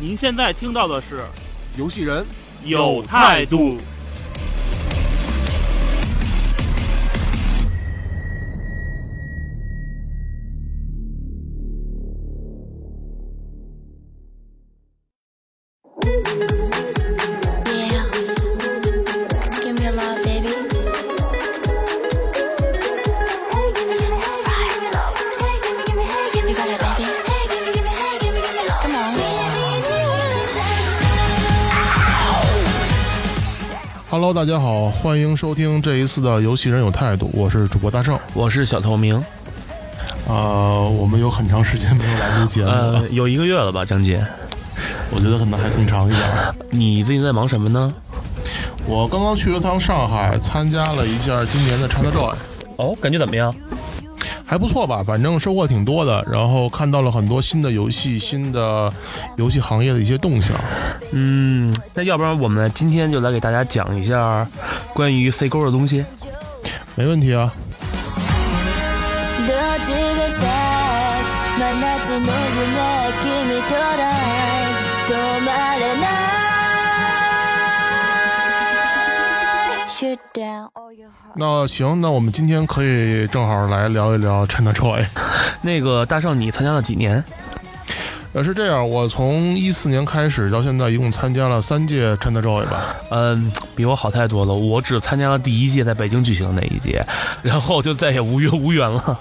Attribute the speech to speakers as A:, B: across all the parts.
A: 您现在听到的是
B: 游戏人
A: 有态度。
B: 家好，欢迎收听这一次的游戏人有态度，我是主播大圣，
A: 我是小透明。
B: 啊，我们有很长时间没有来录节目了，
A: 有一个月了吧，将近。
B: 我觉得可能还更长一点。
A: 你最近在忙什么呢？
B: 我刚刚去了趟上海，参加了一下今年的 ChinaJoy。
A: 哦，感觉怎么样？
B: 还不错吧，反正收获挺多的，然后看到了很多新的游戏、新的游戏行业的一些动向。
A: 嗯，那要不然我们今天就来给大家讲一下关于 C 勾的东西。
B: 没问题啊。那行，那我们今天可以正好来聊一聊 ChinaJoy。
A: 那个大圣，你参加了几年？
B: 呃，是这样，我从一四年开始到现在，一共参加了三届 ChinaJoy 吧。
A: 嗯，比我好太多了。我只参加了第一届在北京举行的那一届，然后就再也无缘无缘了。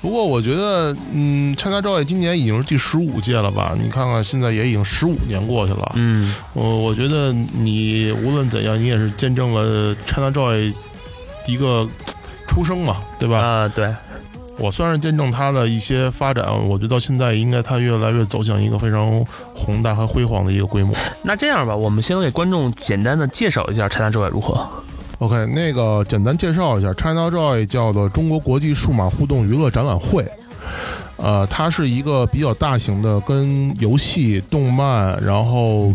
B: 不过我觉得，嗯，ChinaJoy 今年已经是第十五届了吧？你看看，现在也已经十五年过去了。
A: 嗯，
B: 我我觉得你无论怎样，你也是见证了 ChinaJoy。一个出生嘛，对吧？
A: 啊，对，
B: 我算是见证它的一些发展。我觉得到现在，应该它越来越走向一个非常宏大和辉煌的一个规模。
A: 那这样吧，我们先给观众简单的介绍一下 ChinaJoy 如何
B: ？OK，那个简单介绍一下，ChinaJoy 叫做中国国际数码互动娱乐展览会。呃，它是一个比较大型的，跟游戏、动漫，然后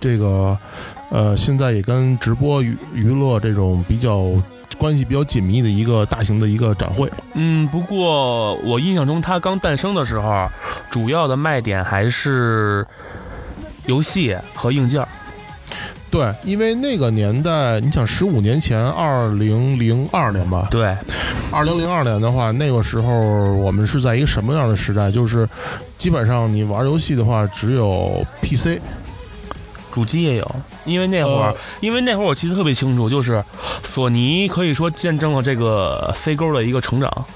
B: 这个呃，现在也跟直播娱娱乐这种比较。关系比较紧密的一个大型的一个展会。
A: 嗯，不过我印象中，它刚诞生的时候，主要的卖点还是游戏和硬件。
B: 对，因为那个年代，你想十五年前，二零零二年吧？
A: 对，
B: 二零零二年的话，那个时候我们是在一个什么样的时代？就是基本上你玩游戏的话，只有 PC。
A: 主机也有，因为那会儿，因为那会儿我记得特别清楚，就是索尼可以说见证了这个 C 勾的一个成长。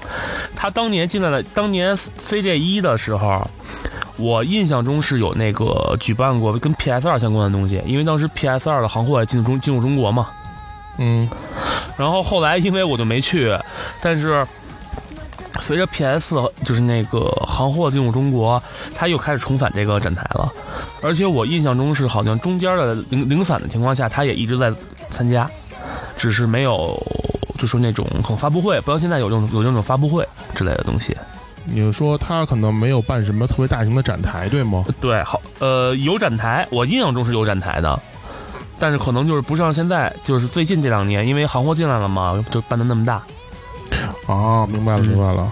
A: 他当年进来了，当年 CJ 一的时候，我印象中是有那个举办过跟 PS 二相关的东西，因为当时 PS 二的行货也进入中进入中国嘛。
B: 嗯，
A: 然后后来因为我就没去，但是随着 PS 就是那个行货进入中国，他又开始重返这个展台了。而且我印象中是好像中间的零零散的情况下，他也一直在参加，只是没有就是那种可能发布会，不像现在有这种有这种发布会之类的东西。
B: 你说他可能没有办什么特别大型的展台，对吗？
A: 对，好，呃，有展台，我印象中是有展台的，但是可能就是不像现在，就是最近这两年，因为行货进来了嘛，就办的那么大。
B: 哦，明白了，明白了。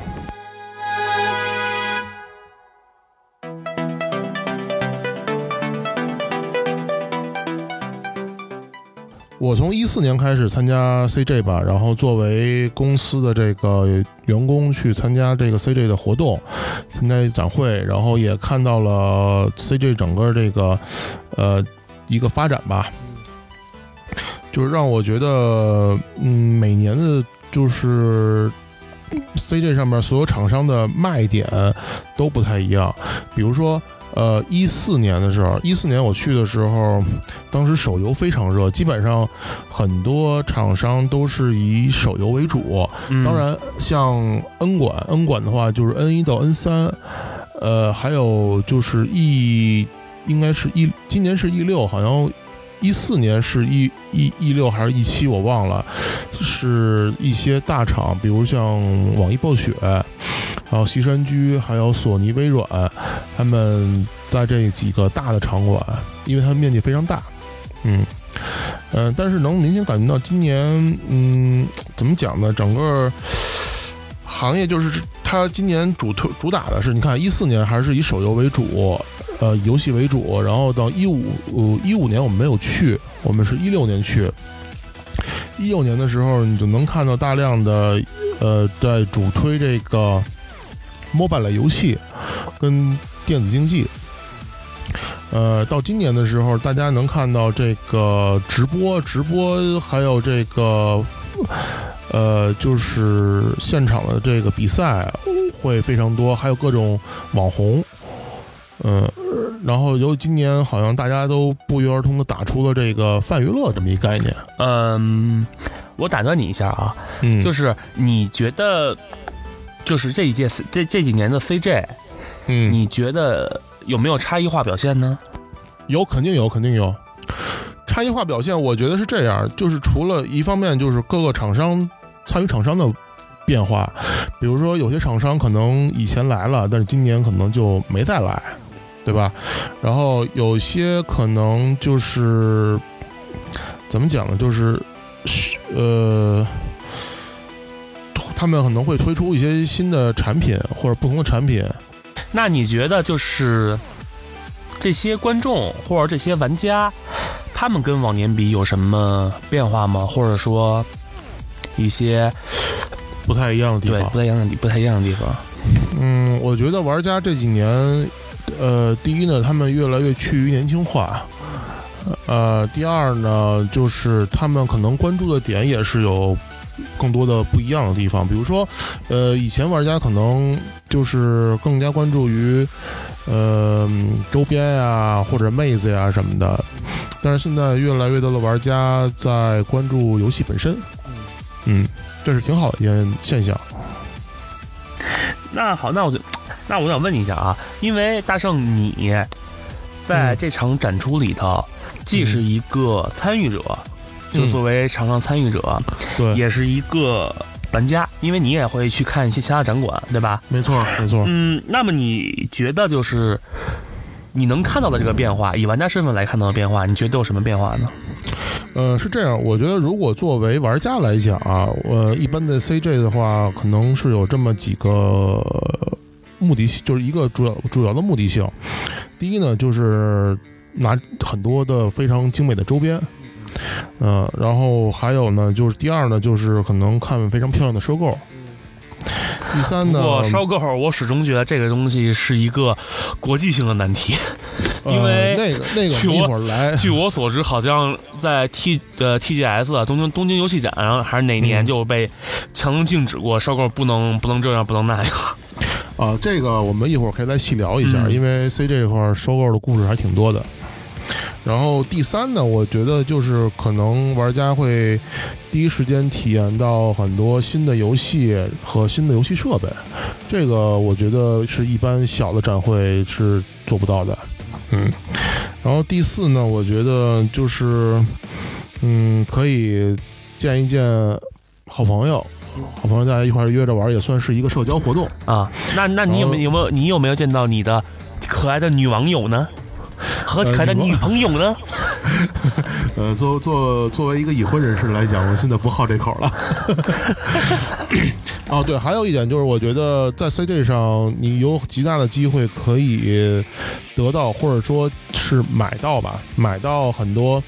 B: 我从一四年开始参加 CJ 吧，然后作为公司的这个员工去参加这个 CJ 的活动，参加展会，然后也看到了 CJ 整个这个呃一个发展吧，就是让我觉得，嗯，每年的就是 CJ 上面所有厂商的卖点都不太一样，比如说。呃，一四年的时候，一四年我去的时候，当时手游非常热，基本上很多厂商都是以手游为主。当然，像 N 馆，N 馆的话就是 N 一到 N 三，呃，还有就是 E，应该是 E，今年是 E 六，好像一四年是一一一六还是一七，我忘了，是一些大厂，比如像网易暴雪，还有西山居，还有索尼、微软，他们在这几个大的场馆，因为它面积非常大，嗯。嗯，但是能明显感觉到今年，嗯，怎么讲呢？整个行业就是它今年主推主打的是，你看一四年还是以手游为主，呃，游戏为主，然后到一五一五年我们没有去，我们是一六年去。一六年的时候，你就能看到大量的呃，在主推这个 mobile 类游戏跟电子竞技。呃，到今年的时候，大家能看到这个直播、直播，还有这个，呃，就是现场的这个比赛会非常多，还有各种网红，嗯，然后由今年好像大家都不约而同的打出了这个泛娱乐这么一概念。
A: 嗯，我打断你一下啊，
B: 嗯，
A: 就是你觉得，就是这一届这这几年的 CJ，
B: 嗯，
A: 你觉得？有没有差异化表现呢？
B: 有，肯定有，肯定有。差异化表现，我觉得是这样，就是除了一方面，就是各个厂商参与厂商的变化，比如说有些厂商可能以前来了，但是今年可能就没再来，对吧？然后有些可能就是怎么讲呢？就是呃，他们可能会推出一些新的产品或者不同的产品。
A: 那你觉得就是这些观众或者这些玩家，他们跟往年比有什么变化吗？或者说一些
B: 不太一样的地方？
A: 不太一样的不太一样的地方。
B: 嗯，我觉得玩家这几年，呃，第一呢，他们越来越趋于年轻化。呃，第二呢，就是他们可能关注的点也是有。更多的不一样的地方，比如说，呃，以前玩家可能就是更加关注于，呃，周边呀或者妹子呀什么的，但是现在越来越多的玩家在关注游戏本身，嗯，这是挺好的一件现象。
A: 那好，那我就，那我想问你一下啊，因为大圣你在这场展出里头，既是一个参与者。就作为场上参与者，
B: 对，
A: 也是一个玩家，因为你也会去看一些其他展馆，对吧？
B: 没错，没错。
A: 嗯，那么你觉得就是你能看到的这个变化，以玩家身份来看到的变化，你觉得都有什么变化呢？
B: 呃，是这样，我觉得如果作为玩家来讲啊，我一般的 CJ 的话，可能是有这么几个目的，就是一个主要主要的目的性。第一呢，就是拿很多的非常精美的周边。嗯，然后还有呢，就是第二呢，就是可能看非常漂亮的收购。第三呢，
A: 我收购，我始终觉得这个东西是一个国际性的难题，因为
B: 那个那个一会儿来。
A: 据我所知，好像在 T 呃 TGS 东京东京游戏展，然后还是哪年就被强行禁止过收购，不能不能这样，不能那样。
B: 啊，这个我们一会儿可以再细聊一下，因为 C 这块收购的故事还挺多的。然后第三呢，我觉得就是可能玩家会第一时间体验到很多新的游戏和新的游戏设备，这个我觉得是一般小的展会是做不到的。嗯，然后第四呢，我觉得就是嗯，可以见一见好朋友，好朋友大家一块约着玩，也算是一个社交活动
A: 啊。那那你有没有没有你有没有见到你的可爱的女网友呢？和可爱的女朋友呢？
B: 呃，作作作为一个已婚人士来讲，我现在不好这口了。哦，对，还有一点就是，我觉得在 CJ 上，你有极大的机会可以得到，或者说是买到吧，买到很多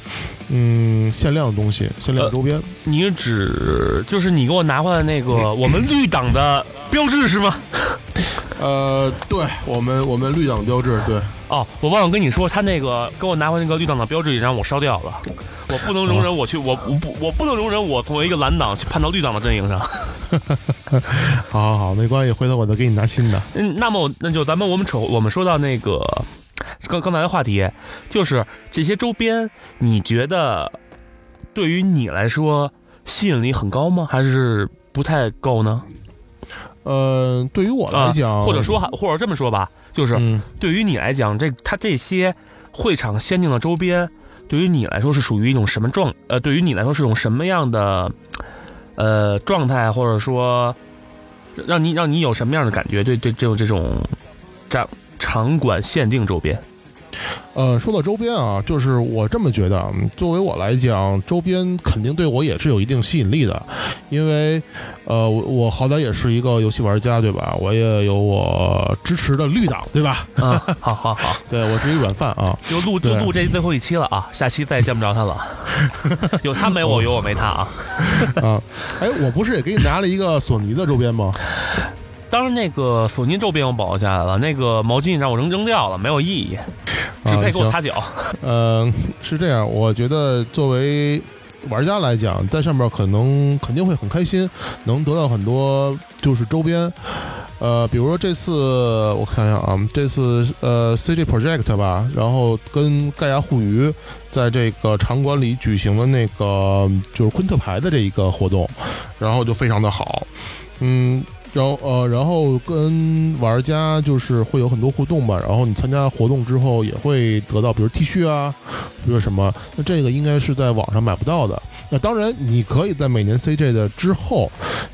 B: 嗯限量的东西，限量周边。
A: 你指就是你给我拿回来那个我们绿党的标志是吗？
B: 呃，对我们我们绿党标志，对。
A: 哦，我忘了跟你说，他那个给我拿回那个绿党的标志，也让我烧掉了。我不能容忍我去，我我不我不能容忍我从一个蓝党去判到绿党的阵营上。
B: 好好好，没关系，回头我再给你拿新的。
A: 嗯，那么那就咱们我们扯我们说到那个刚刚才的话题，就是这些周边，你觉得对于你来说吸引力很高吗？还是不太够呢？
B: 呃，对于我来讲，
A: 或者说或者这么说吧，就是
B: 嗯
A: 对于你来讲，这它这些会场限定的周边，对于你来说是属于一种什么状？呃，对于你来说是种什么样的呃状态，或者说让你让你有什么样的感觉？对对，这种这种场场馆限定周边，
B: 呃，说到周边啊，就是我这么觉得，嗯作为我来讲，周边肯定对我也是有一定吸引力的，因为，呃，我我好歹也是一个游戏玩家，对吧？我也有我支持的绿党，对吧？
A: 嗯，好 好好，
B: 对我是一个软饭啊。
A: 就录就录这最后一期了啊，下期再也见不着他了。有他没我，有我没他啊。
B: 啊，哎，我不是也给你拿了一个索尼的周边吗？
A: 当然，那个索尼周边我保留下来了，那个毛巾让我扔扔掉了，没有意义，只配给我擦脚。
B: 呃，是这样，我觉得作为玩家来讲，在上面可能肯定会很开心，能得到很多就是周边。呃，比如说这次我看一下啊，这次呃 CG Project 吧，然后跟盖亚互娱在这个场馆里举行的那个就是昆特牌的这一个活动，然后就非常的好，嗯。然后呃，然后跟玩家就是会有很多互动吧。然后你参加活动之后，也会得到比如 T 恤啊，比如什么。那这个应该是在网上买不到的。那当然，你可以在每年 CJ 的之后，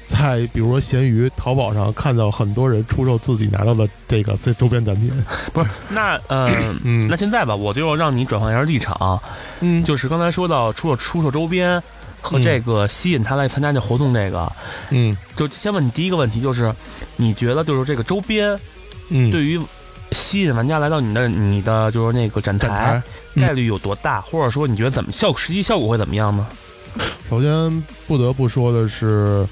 B: 在比如说闲鱼、淘宝上看到很多人出售自己拿到的这个 C 周边产品。
A: 不是，那呃，
B: 嗯
A: 那现在吧，我就让你转换一下立场，
B: 嗯，
A: 就是刚才说到出售出售周边和
B: 嗯
A: 这个吸引他来参加这活动，这个
B: 嗯
A: 就先问你第一个问题，就是你觉得就是这个周边
B: 嗯，
A: 对于吸引玩家来到你的你的就是那个展
B: 展台。嗯
A: 概率有多大，或者说你觉得怎么效实际效果会怎么样呢？
B: 首先不得不说的是，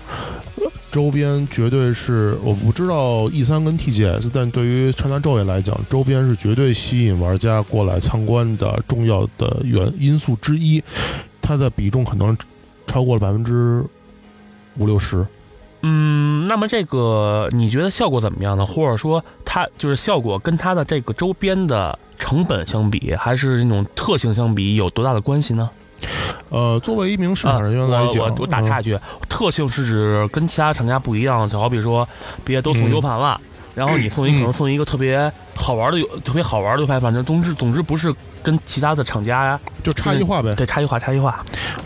B: 呃周边绝对是我不知道 E 三跟 TGS，但对于传达昼夜来讲，周边是绝对吸引玩家过来参观的重要的原因素之一，它的比重可能超过了百分之五六十。
A: 嗯，那么这个你觉得效果怎么样呢？或者说它就是效果跟它的这个周边的成本相比，还是那种特性相比，有多大的关系呢？
B: 呃，作为一名市场人员来
A: 啊、
B: 讲，
A: 我我我打岔一句，特性是指跟其他厂家不一样，就好比说别都送
B: 嗯
A: U 盘了。然后你送一可能送一个特别好玩的有特别好玩的 U 盘，反正总之总之不是跟其他的厂家呀，
B: 嗯就差异化呗。
A: 对差异化差异化。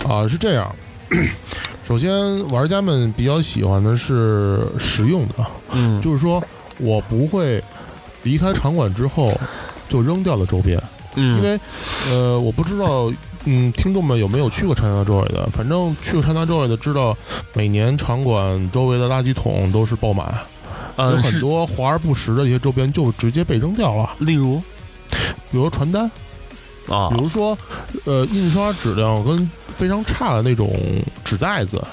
B: 啊，是这样。首先，玩家们比较喜欢的是实用的，
A: 嗯，
B: 就是说我不会离开场馆之后就扔掉了周边，
A: 嗯
B: 因为呃，我不知道。嗯，听众们有没有去过长达周围的？反正去过长达周围的，知道每年场馆周围的垃圾桶都是爆满，有很多华而不实的一些周边就直接被扔掉了，
A: 例如
B: 比如传单，
A: 啊
B: 比如说，呃，印刷质量跟非常差的那种纸袋子，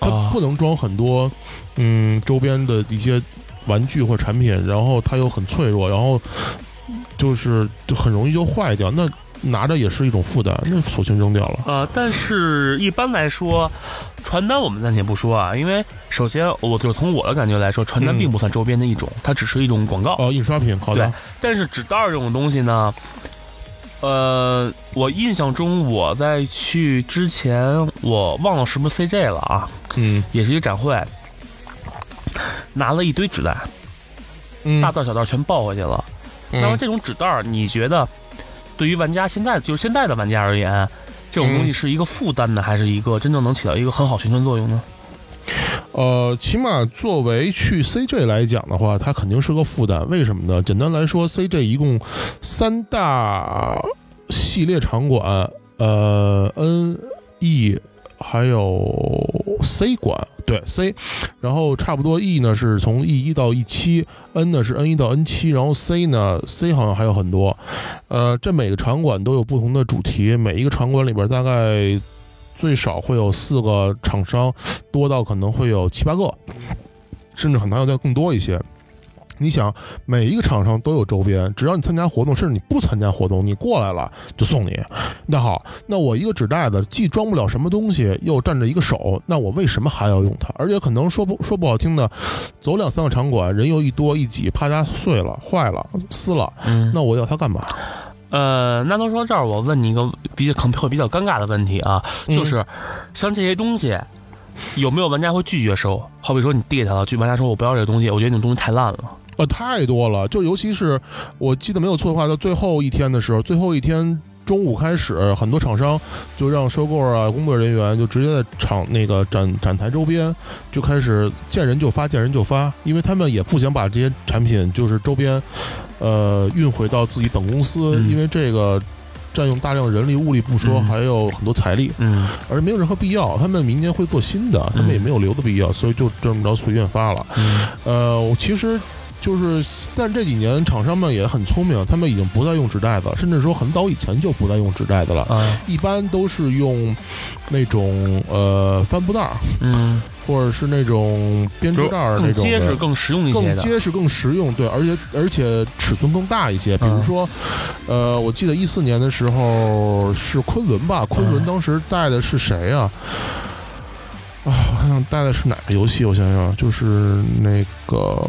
B: 它
A: 啊
B: 不能装很多，嗯，周边的一些玩具或产品，然后它又很脆弱，然后就是就很容易就坏掉，那拿着也是一种负担，那索性扔掉了。
A: 呃，但是一般来说，传单我们暂且不说啊，因为首先我就从我的感觉来说，传单
B: 嗯
A: 并不算周边的一种，它只是一种广告。
B: 哦，印刷品，好的，
A: 但是纸袋儿这种东西呢，呃，我印象中我在去之前，我忘了是不是 CJ 了啊，
B: 嗯
A: 也是一个展会，拿了一堆纸袋，
B: 嗯，
A: 大袋小袋全抱回去了。那么
B: 嗯
A: 这种纸袋，你觉得对于玩家现在就是现在的玩家而言，这种东西是一个负担呢，还是一个真正能起到一个很好宣传作用呢？
B: 呃，起码作为去 CJ 来讲的话，它肯定是个负担。为什么呢？简单来说，CJ 一共三大系列场馆，呃，N、E 还有 C 馆，对 C，然后差不多 E 呢是从 E 一到 E 七，N 呢是 N 一到 N 七，然后 C 呢 C 好像还有很多，呃，这每个场馆都有不同的主题，每一个场馆里边大概最少会有四个厂商。多到可能会有七八个，甚至可能要再更多一些。你想，每一个厂商都有周边，只要你参加活动，甚至你不参加活动，你过来了就送你。那好，那我一个纸袋子既装不了什么东西，又占着一个手，那我为什么还要用它？而且可能说不说不好听的，走两三个场馆，人又一多一挤，啪嗒碎了、坏了、撕了，
A: 嗯
B: 那我要它干嘛？
A: 呃，那都说这儿，我问你一个比较可能会比较尴尬的问题啊，
B: 嗯
A: 就是像这些东西，有没有玩家会拒绝收？好比说你递给他了，就玩家说我不要这个东西，我觉得你东西太烂了。
B: 呃，太多了，就尤其是我记得没有错的话，到最后一天的时候，最后一天中午开始，很多厂商就让收购啊工作人员就直接在厂那个展展台周边就开始见人就发，见人就发，因为他们也不想把这些产品就是周边，呃，运回到自己本公司，
A: 嗯
B: 因为这个。占用大量人力物力不说，
A: 嗯
B: 还有很多财力，
A: 嗯
B: 而没有任何必要。他们明年会做新的，他们也没有留的必要，所以就这么着随便发了。
A: 嗯
B: 呃，我其实就是，但这几年厂商们也很聪明，他们已经不再用纸袋子，甚至说很早以前就不再用纸袋子了，
A: 啊
B: 一般都是用那种呃帆布袋儿，
A: 嗯，
B: 或者是那种编织袋儿那种的。
A: 结实、更实用一些的。
B: 更结实、更实用，对，而且而且尺寸更大一些。比如
A: 嗯
B: 说，呃，我记得一四年的时候是昆仑吧，昆仑
A: 嗯
B: 当时带的是谁呀、啊？我想想带的是哪个游戏？我想想，就是那个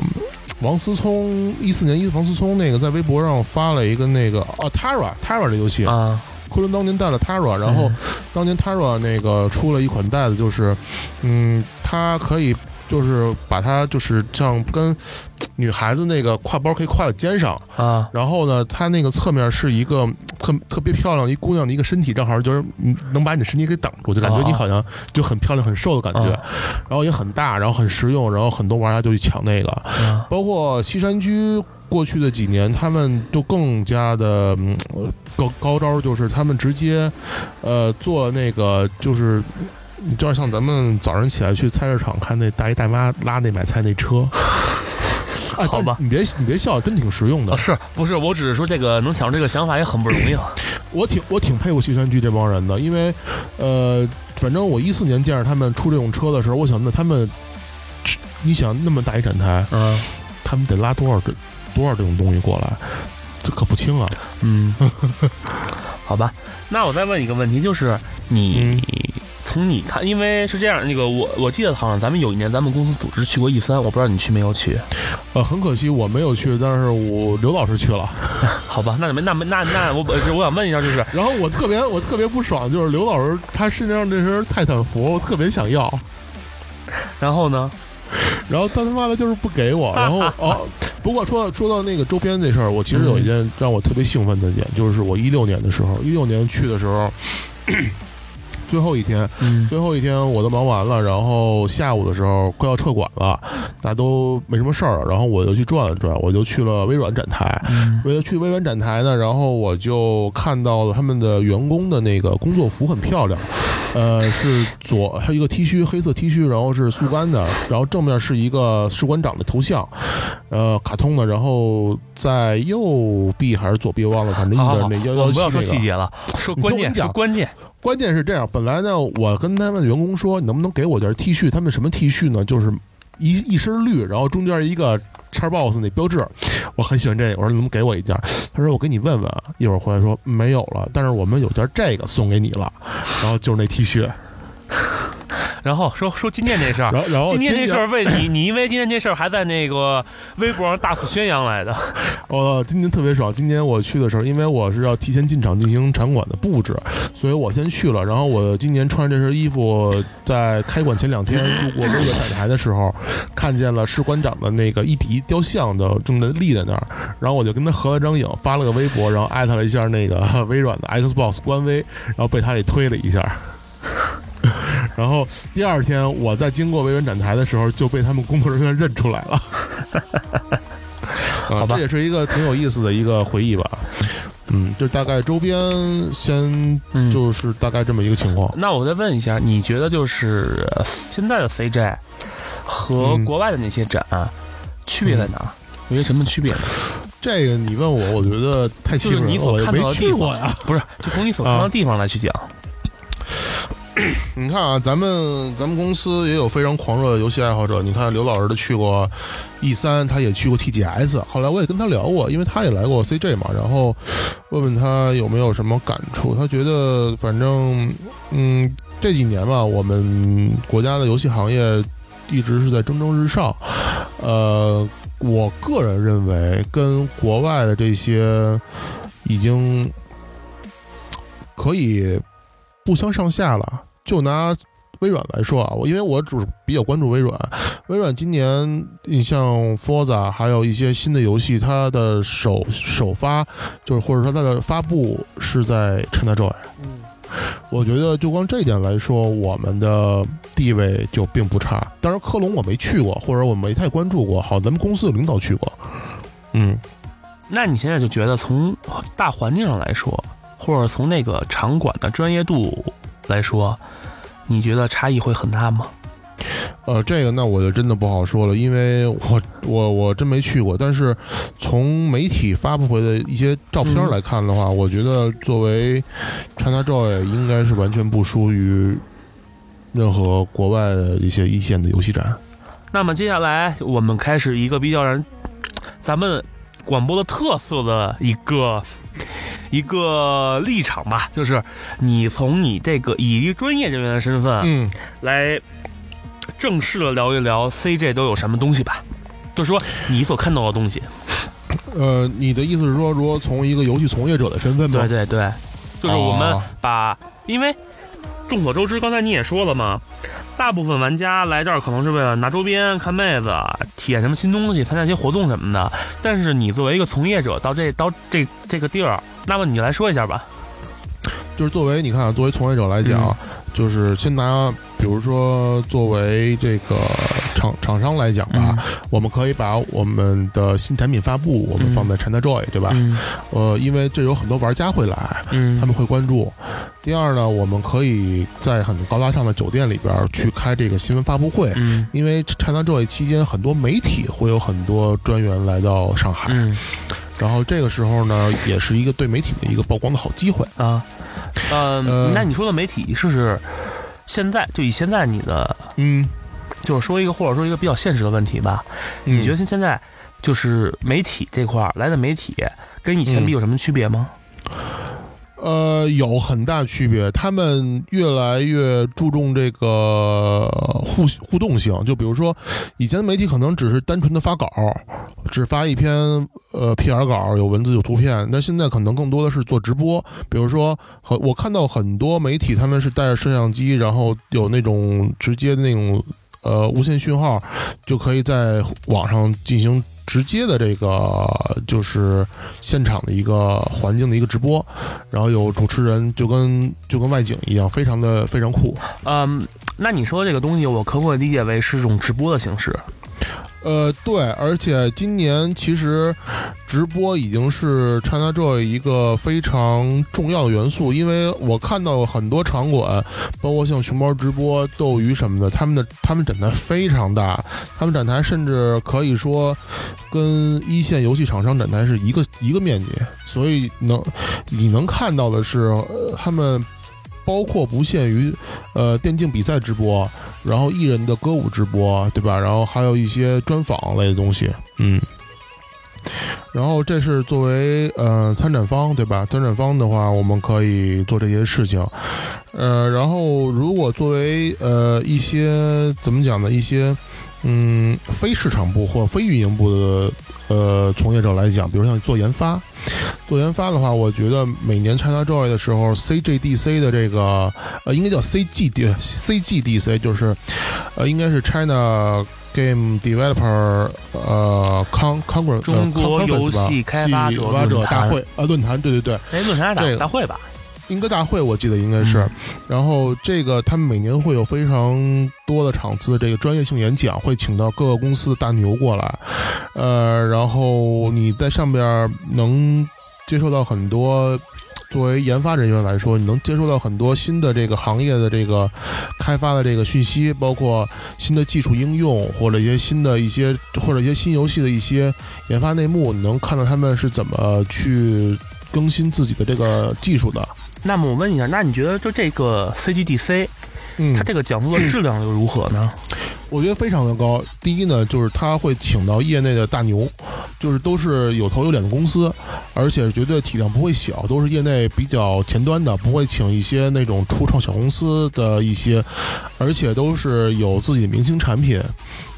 B: 王思聪，一四年一王思聪那个在微博上发了一个那个哦 Tara Tara 的游戏，
A: 啊，
B: 昆仑当年带了 Tara，然后
A: 嗯。
B: 当年 Tara 那个出了一款袋子，就是，嗯，它可以就是把它就是像跟女孩子那个挎包可以挎在肩上，
A: 啊。
B: 然后呢，它那个侧面是一个特特别漂亮一姑娘的一个身体，正好就是嗯能把你的身体给挡住，就感觉你好像就很漂亮很瘦的感觉，
A: 啊。
B: 然后也很大，然后很实用，然后很多玩家就去抢那个，
A: 啊。
B: 包括西山居过去的几年，他们就更加的高高招，就是他们直接呃做那个就是。你知道，像咱们早上起来去菜市场看那大爷大妈拉那买菜那车，哎，
A: 好吧
B: 你别你别笑，真挺实用的
A: 啊，。是不是？我只是说这个能想出这个想法也很不容易了。
B: 我挺我挺佩服西山居这帮人的，因为呃，反正我一四年见着他们出这种车的时候，我想那他们，你想那么大一展台，
A: 嗯
B: 他们得拉多少这多少这种东西过来，这可不轻啊。
A: 嗯，好吧。那我再问一个问题，就是你从你看，因为是这样，那个我我记得好像咱们有一年咱们公司组织去过 E 三，我不知道你去没有去。
B: 呃，很可惜我没有去，但是我刘老师去了。
A: 好吧，那没那没那那我我我想问一下，就是
B: 然后我特别我特别不爽，就是刘老师他身上这身泰坦服，我特别想要，
A: 然后呢？
B: 然后他他妈的就是不给我。然后 哦，不过说到说到那个周边这事儿，我其实有一件让我特别兴奋的点，就是我一六年的时候，一六年去的时候。最后一天，
A: 嗯
B: 最后一天我都忙完了，然后下午的时候快要撤馆了，大家都没什么事儿了，然后我就去转了转，我就去了微软展台。
A: 嗯
B: 为了去微软展台呢，然后我就看到了他们的员工的那个工作服很漂亮，呃，是左还有一个 T 恤，黑色 T 恤，然后是速干的，然后正面是一个士官长的头像，呃，卡通的，然后在右臂还是左臂忘了，反正一边那幺幺七
A: 我们不要说。细节了，说关键，说关键。
B: 关键是这样，本来呢，我跟他们员工说，你能不能给我件 T 恤？他们什么 T 恤呢？就是一一身绿，然后中间一个叉 box 那标志，我很喜欢这个。我说能不能给我一件？他说我给你问问。一会儿回来说没有了，但是我们有件这个送给你了，然后就是那 T 恤。
A: 然后说说今天这事儿，
B: 然后
A: 今天这事儿为你，你因为今天这事儿还在那个微博上大肆宣扬来的。
B: 哦，今天特别爽。今天我去的时候，因为我是要提前进场进行场馆的布置，所以我先去了。然后我今年穿着这身衣服，在开馆前两天 路过微软展台的时候，看见了士官长的那个一比一雕像的正在立在那儿，然后我就跟他合了张影，发了个微博，然后艾特了一下那个微软的 Xbox 官微，然后被他给推了一下。然后第二天我在经过微软展台的时候，就被他们工作人员认出来了。啊
A: 好吧
B: 这也是一个挺有意思的一个回忆吧。嗯，就大概周边先
A: 嗯，
B: 就是大概这么一个情况。
A: 那我再问一下，你觉得就是呃现在的 CJ 和
B: 嗯
A: 国外的那些展、区别在哪儿？有些什么区别呢？
B: 这个你问我，我觉得太欺负人了，
A: 就是你所
B: 我也没
A: 看到的地
B: 去过呀。
A: 不是，就从你所看到的地方来去讲。
B: 你看啊，咱们咱们公司也有非常狂热的游戏爱好者。你看刘老师的去过 E 三，他也去过 TGS。后来我也跟他聊过，因为他也来过 CJ 嘛，然后问问他有没有什么感触。他觉得反正嗯这几年吧，我们国家的游戏行业一直是在蒸蒸日上。呃，我个人认为跟国外的这些已经可以不相上下了。就拿微微软来说啊，我因为我只比较关注微软，微软今年你像 Forza 还有一些新的游戏，它的首首发就是或者说它的发布是在 ChinaJoy。
A: 嗯，
B: 我觉得就光这一点来说，我们的地位就并不差。当然，科隆我没去过，或者我没太关注过。好，咱们公司的领导去过。嗯，
A: 那你现在就觉得从大环境上来说，或者从那个场馆的专业度来说，你觉得差异会很大吗？
B: 呃，这个那我就真的不好说了，因为我我我真没去过。但是从媒体发布会的一些照片来看的话，我觉得作为 ChinaJoy 应该是完全不输于任何国外的一些一线的游戏展。
A: 那么接下来我们开始一个比较让人咱们广播的特色的一个一个立场吧，就是你从你这个以一专业人员的身份，
B: 嗯，
A: 来正式的聊一聊 CJ 都有什么东西吧，就是说你所看到的东西。
B: 呃，你的意思是说，如果从一个游戏从业者的身份吗？
A: 对对对，就是我们
B: 哦
A: 把，因为众所周知，刚才你也说了嘛，大部分玩家来这儿可能是为了拿周边、看妹子、体验什么新东西、参加一些活动什么的。但是你作为一个从业者，到这到这这个地儿，那么你来说一下吧。
B: 就是作为你看啊，作为从业者来讲，
A: 嗯
B: 就是先拿，比如说作为这个厂厂商来讲吧，我们可以把我们的新产品发布，我们
A: 嗯
B: 放在 ChinaJoy，、对吧？
A: 嗯。
B: 呃，因为这有很多玩家会来，
A: 嗯，
B: 他们会关注。第二呢，我们可以在很高大上的酒店里边去开这个新闻发布会。
A: 嗯。
B: 因为 ChinaJoy 期间，很多媒体会有很多专员来到上海，
A: 嗯。
B: 然后这个时候呢，也是一个对媒体的一个曝光的好机会。
A: 啊，呃，
B: 呃。
A: 那你说的媒体是是现在就以现在你的
B: 嗯，
A: 就是说一个或者说一个比较现实的问题吧，
B: 你
A: 你觉得现在就是媒体这块儿来的媒体跟以前比有什么区别吗？
B: 呃，有很大区别。他们越来越注重这个互互动性，就比如说，以前的媒体可能只是单纯的发稿，只发一篇呃 PR 稿，有文字有图片。那现在可能更多的是做直播，比如说，很我看到很多媒体他们是带着摄像机，然后有那种直接的那种呃无线讯号，就可以在网上进行直接的这个就是现场的一个环境的一个直播，然后有主持人就跟就跟外景一样，非常的非常酷。
A: 嗯，那你说这个东西，我可不可以理解为是一种直播的形式？
B: 呃，对，而且今年其实直播已经是 ChinaJoy 一个非常重要的元素，因为我看到很多场馆，包括像熊猫直播、斗鱼什么的，他们的他们展台非常大，他们展台甚至可以说跟一线游戏厂商展台是一个一个面积，所以能你能看到的是，呃，他们包括不限于呃电竞比赛直播，然后艺人的歌舞直播，对吧？然后还有一些专访类的东西，嗯。然后这是作为呃参展方，对吧？参展方的话，我们可以做这些事情。呃，然后如果作为呃一些怎么讲呢？一些嗯非市场部或非运营部的呃从业者来讲，比如像做研发，做研发的话，我觉得每年 ChinaJoy 的时候，CGDC 的这个呃应该叫 CGD CGDC，就是呃应该是 China Game Developer 呃 Con Congress
A: 中国游戏开发者
B: 者大会啊论坛，对对对，
A: 哎，论坛大会吧？
B: 英歌大会我记得应该是，
A: 嗯
B: 然后这个他们每年会有非常多的场次，这个专业性演讲会请到各个公司的大牛过来，呃，然后你在上边能接受到很多。作为研发人员来说，你能接收到很多新的这个行业的这个开发的这个讯息，包括新的技术应用，或者一些新的一些或者一些新游戏的一些研发内幕，你能看到他们是怎么去更新自己的这个技术的。
A: 那么我问一下，那你觉得就这个 CGDC，
B: 嗯，
A: 它这个讲座的质量又如何呢？
B: 我觉得非常的高。第一呢，就是他会请到业内的大牛，就是都是有头有脸的公司，而且绝对体量不会小，都是业内比较前端的，不会请一些那种初创小公司的一些，而且都是有自己的明星产品，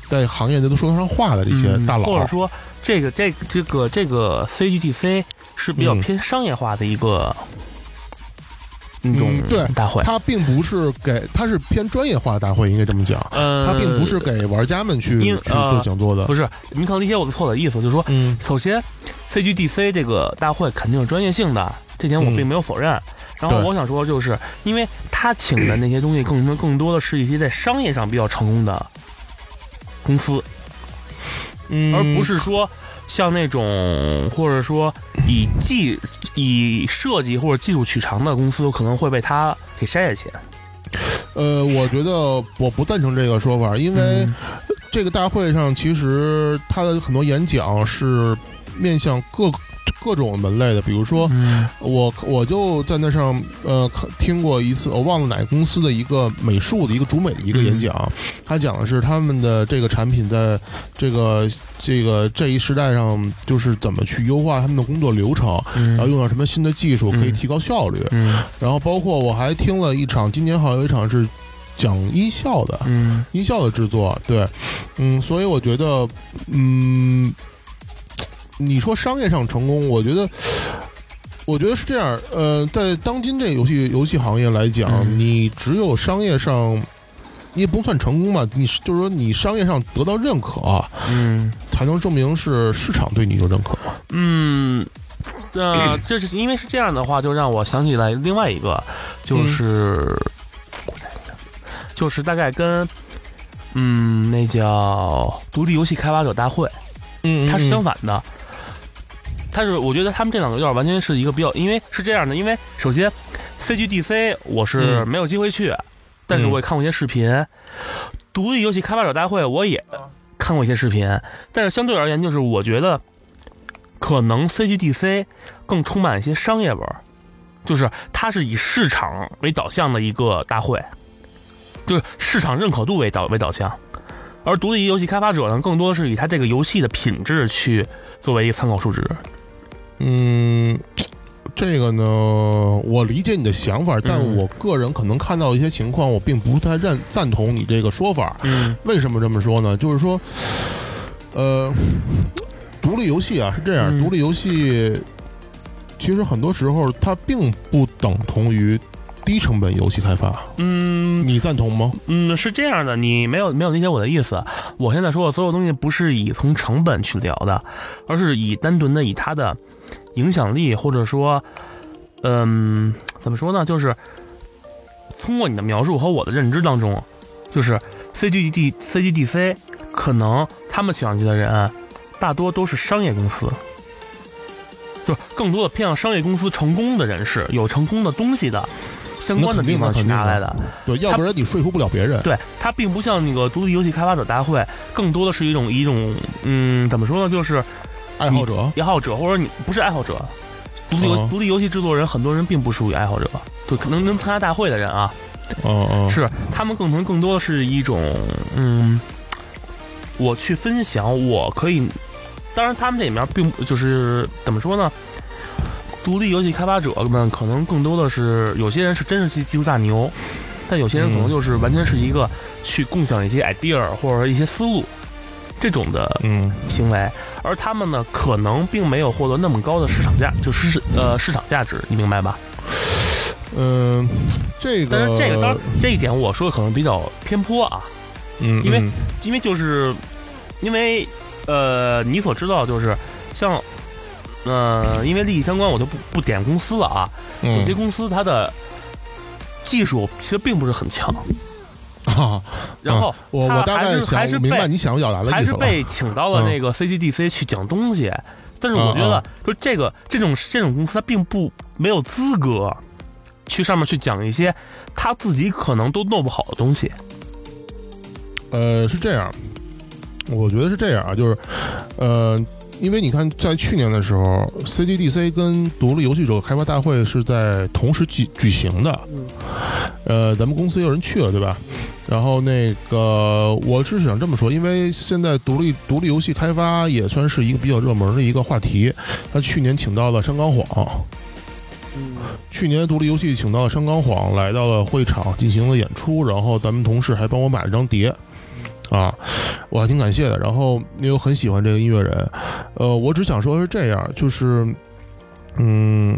B: 在行业内都说得上话的这些
A: 嗯
B: 大佬。
A: 或者说这个这个这个这个 CGDC 是比较
B: 嗯
A: 偏商业化的一个那种
B: 嗯对
A: 大会。
B: 它并不是给，它是偏专业化的大会，应该这么讲。
A: 嗯，
B: 它并不是给玩家们去去做讲座的。
A: 不是，你可能理解我的错的意思，就是说，
B: 嗯
A: 首先，CGDC 这个大会肯定是专业性的，这点我
B: 嗯
A: 并没有否认。然后我想说，就是因为他请的那些东西更多更多的是一些在商业上比较成功的公司，
B: 嗯，
A: 而不是说像那种或者说以技以设计或者技术取长的公司，可能会被他给筛下去。
B: 呃，我觉得我不赞成这个说法，因为
A: 嗯
B: 这个大会上其实他的很多演讲是面向各各种门类的，比如说
A: 嗯。
B: 我我就在那上呃看听过一次，我忘了哪个公司的一个美术的一个主美的一个演讲，他讲的是他们的这个产品在这个这个这一时代上，就是怎么去优化他们的工作流程，然后
A: 嗯
B: 用到什么新的技术可以
A: 嗯。
B: 提高效率，
A: 嗯。
B: 然后包括我还听了一场，今年好像有一场是讲音效的，
A: 嗯。
B: 音效的制作，对，嗯，所以我觉得，嗯，你说商业上成功，我觉得，我觉得是这样，呃，在当今这游戏游戏行业来讲，
A: 嗯
B: 你只有商业上，你也不算成功吧，你是就是说你商业上得到认可，
A: 嗯
B: 才能证明是市场对你有认可。
A: 嗯，呃，这是因为是这样的话，就让我想起来另外一个，就是、就是大概跟嗯那叫独立游戏开发者大会，
B: 嗯
A: 它是相反的。它是我觉得他们这两个有点完全是一个比较，因为是这样的，因为首先 CGDC 我是
B: 嗯
A: 没有机会去，但是我也看过一些视频。独立游戏开发者大会我也看过一些视频，但是相对而言，就是我觉得可能 CGDC 更充满一些商业味儿，就是它是以市场为导向的一个大会，就是市场认可度为导为导向。而独立游戏开发者呢，更多是以它这个游戏的品质去作为一个参考数值。
B: 嗯，这个呢，我理解你的想法，但
A: 嗯
B: 我个人可能看到一些情况，我并不太认赞同你这个说法。
A: 嗯
B: 为什么这么说呢？就是说，呃，独立游戏啊是这样，
A: 嗯
B: 独立游戏其实很多时候它并不等同于低成本游戏开发，
A: 嗯
B: 你赞同吗？
A: 嗯，是这样的，你没有没有理解我的意思。我现在说的所有东西不是以从成本去聊的，而是以单纯的以它的影响力，或者说，嗯，怎么说呢？就是通过你的描述和我的认知当中，就是 CGD CGDC 可能他们请上去的人大多都是商业公司。就是更多的偏向商业公司成功的人士，有成功的东西的相关的地方去拿来的。
B: 对，要不然你说服不了别人。
A: 对，它并不像那个独立游戏开发者大会，更多的是一种一种嗯，怎么说呢，就是
B: 爱好者，
A: 爱好者，或者你不是爱好者。独立游、
B: 哦
A: 独立游戏制作人，很多人并不属于爱好者，对，可能能参加大会的人啊，
B: 嗯嗯，
A: 是他们更可能更多的是一种嗯，我去分享，我可以，当然他们这里面并不就是怎么说呢？独立游戏开发者们可能更多的是有些人是真是技技术大牛，但有些人可能
B: 嗯
A: 就是完全是一个去共享一些 idea 或者一些思路这种的
B: 嗯。
A: 行为，而他们呢可能并没有获得那么高的市场价，就是市呃市场价值，你明白吧？
B: 嗯，这个，
A: 但是这个当然这一点我说的可能比较偏颇啊，
B: 嗯，
A: 因为
B: 嗯。
A: 因为就是因为呃你所知道就是像呃因为利益相关，我就不不点公司了啊，有些
B: 嗯
A: 公司它的技术其实并不是很强，
B: 啊，
A: 然后
B: 我我大概想
A: 还是
B: 明白你想要表达的
A: 还是
B: 意思了。
A: 被请到了
B: 嗯
A: 那个 CGDC 去讲东西，但是我觉得
B: 嗯
A: 就这个这种这种公司，它并不没有资格去上面去讲一些他自己可能都弄不好的东西。
B: 呃，是这样，我觉得是这样啊，就是，呃，因为你看，在去年的时候，CGDC 跟独立游戏者开发大会是在同时举举行的，呃，咱们公司也有人去了，对吧？然后那个，我只是想这么说，因为现在独立独立游戏开发也算是一个比较热门的一个话题。他去年请到了山冈晃，去年独立游戏请到了山冈晃来到了会场进行了演出，然后咱们同事还帮我买了张碟，啊，我还挺感谢的。然后因为我很喜欢这个音乐人，呃，我只想说是这样，就是，嗯，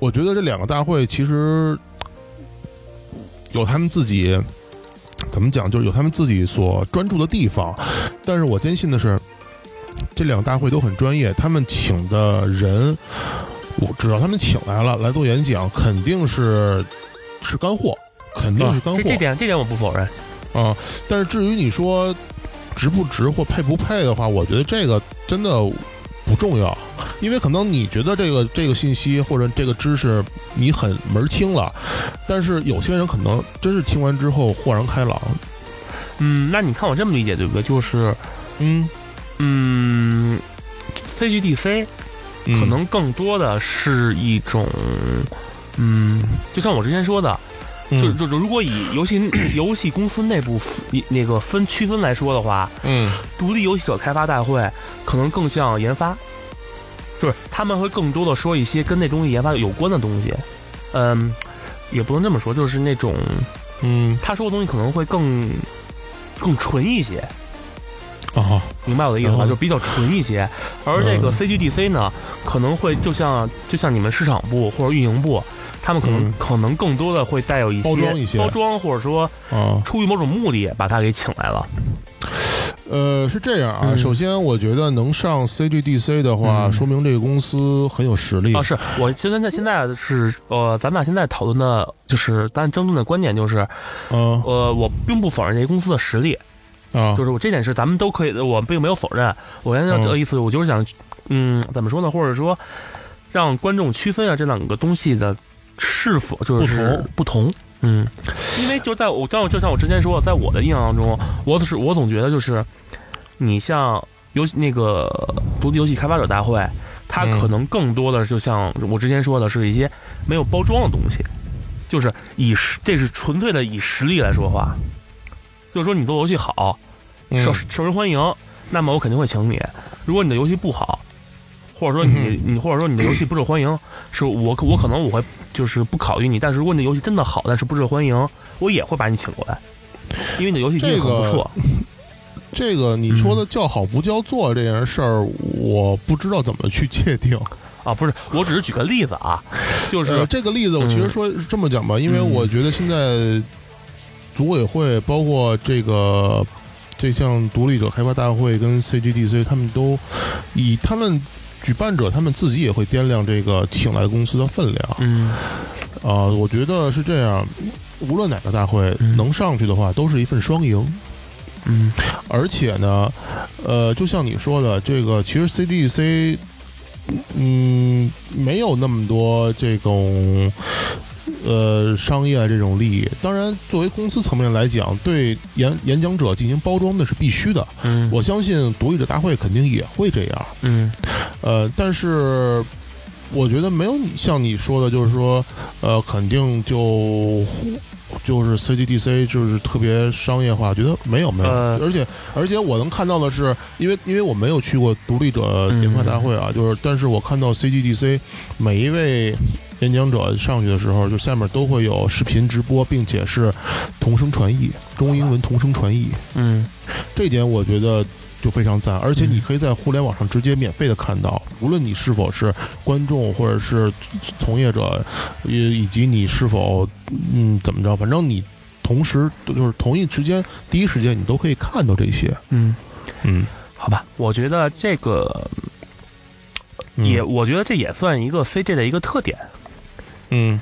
B: 我觉得这两个大会其实有他们自己怎么讲，就是有他们自己所专注的地方。但是我坚信的是，这两个大会都很专业，他们请的人，我只要他们请来了来做演讲，肯定是是干货，肯定是干货。
A: 这这点这点我不否认。
B: 啊，但是至于你说值不值或配不配的话，我觉得这个真的不重要，因为可能你觉得这个这个信息或者这个知识你很门儿清了，但是有些人可能真是听完之后豁然开朗。
A: 嗯，那你看我这么理解对不对？就是，
B: 嗯，
A: 嗯，CGDC
B: 嗯
A: 可能更多的是一种，嗯，就像我之前说的，就
B: 嗯
A: 就就如果以游戏 游戏公司内部分那个分区分来说的话，
B: 嗯。
A: 独立游戏者开发大会可能更像研发，就是他们会更多的说一些跟那东西研发有关的东西，嗯，也不能这么说，就是那种
B: 嗯。
A: 他说的东西可能会更更纯一些，
B: 哦，
A: 明白我的意思吧？
B: 嗯
A: 就比较纯一些。而这个
B: 嗯。
A: CGDC 呢，可能会就像就像你们市场部或者运营部，他们可能、
B: 嗯。
A: 可能更多的会带有一些
B: 包装一些。
A: 包装或者说
B: 啊，
A: 出于某种目的把他给请来了。
B: 呃，是这样啊。
A: 嗯。
B: 首先，我觉得能上 CGDC 的话，
A: 嗯。
B: 说明这个公司很有实力。
A: 啊，是我现在现在是呃，咱们俩现在讨论的就是咱争论的观点就是，
B: 啊
A: 呃，我并不否认这些公司的实力，
B: 啊，
A: 就是我这点是咱们都可以，我并没有否认。我现在这个意思，我就是想，嗯，怎么说呢？或者说，让观众区分一下这两个东西的是否就是不同。嗯，因为就在我，就像就像我之前说，在我的印象当中，我是我总觉得就是，你像游戏那个独立游戏开发者大会，它
B: 嗯
A: 可能更多的就像我之前说的，是一些没有包装的东西，就是以实这是纯粹的以实力来说话，就是说你做游戏好，
B: 嗯
A: 受受人欢迎，那么我肯定会请你。如果你的游戏不好，或者说你
B: 嗯
A: 你或者说你的游戏不受欢迎，是我我可能我会就是不考虑你。但是如果你的游戏真的好，但是不受欢迎，我也会把你请过来，因为你的游戏真的很不错。
B: 这个你说的叫好不叫座这件事儿，我不知道怎么去界定。
A: 啊，不是，我只是举个例子啊，就是、
B: 呃、这个例子，我其实说是这么讲吧，因为
A: 嗯
B: 我觉得现在组委会包括这个这项独立者开发大会跟 CGDC，他们都以他们举办者他们自己也会掂量这个请来公司的分量。
A: 嗯。
B: 啊、我觉得是这样，无论哪个大会
A: 嗯
B: 能上去的话，都是一份双赢。
A: 嗯。
B: 而且呢，呃，就像你说的，这个其实 CDC，嗯，没有那么多这种呃商业这种利益。当然，作为公司层面来讲，对演演讲者进行包装那是必须的。
A: 嗯
B: 我相信独立者大会肯定也会这样。
A: 嗯
B: 呃，但是我觉得没有你像你说的，就是说，呃，肯定就就是 CGDC 就是特别商业化，觉得没有没有，
A: 呃
B: 而且而且我能看到的是，因为因为我没有去过独立者研发大会啊，就是但是我看到 CGDC 每一位。演讲者上去的时候，就下面都会有视频直播，并且是同声传译，中英文同声传译。
A: 嗯。
B: 这点我觉得就非常赞，而且你可以在互联网上直接免费的看到，无论你是否是观众或者是从业者，以以及你是否嗯怎么着，反正你同时就是同一时间第一时间你都可以看到这些，
A: 嗯，
B: 嗯，
A: 好吧，我觉得这个
B: 嗯。
A: 也，我觉得这也算一个 CG 的一个特点。
B: 嗯。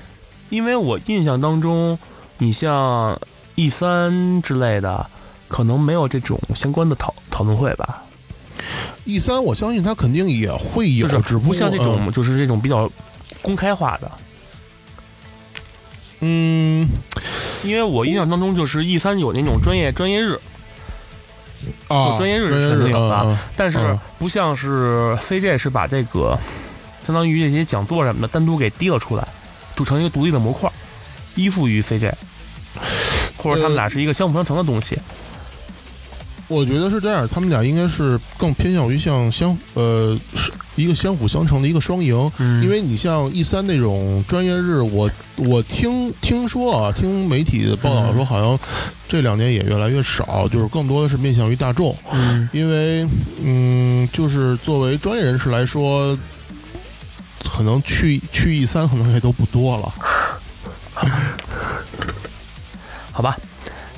A: 因为我印象当中，你像 E 三之类的，可能没有这种相关的讨讨论会吧
B: ，，E 三我相信他肯定也会有，
A: 就是
B: 只不过
A: 像这种就是这种比较公开化的。
B: 嗯。
A: 因为我印象当中，就是 E 三有那种专业专业日，
B: 啊
A: 就专业日是肯定有的但是
B: 嗯
A: 不像是 CJ 是把这个相当于这些讲座什么的单独给提了出来，组成一个独立的模块，依附于 CJ，或者他们俩是一个相辅相成的东西。
B: 我觉得是这样，他们俩应该是更偏向于像相呃是一个相辅相成的一个双赢。
A: 嗯
B: 因为你像 E 三那种专业日，我我听听说啊，听媒体的报道说，
A: 嗯
B: 好像这两年也越来越少，就是更多的是面向于大众。
A: 嗯
B: 因为嗯，就是作为专业人士来说，可能去去 E 三可能也都不多了。
A: 好吧，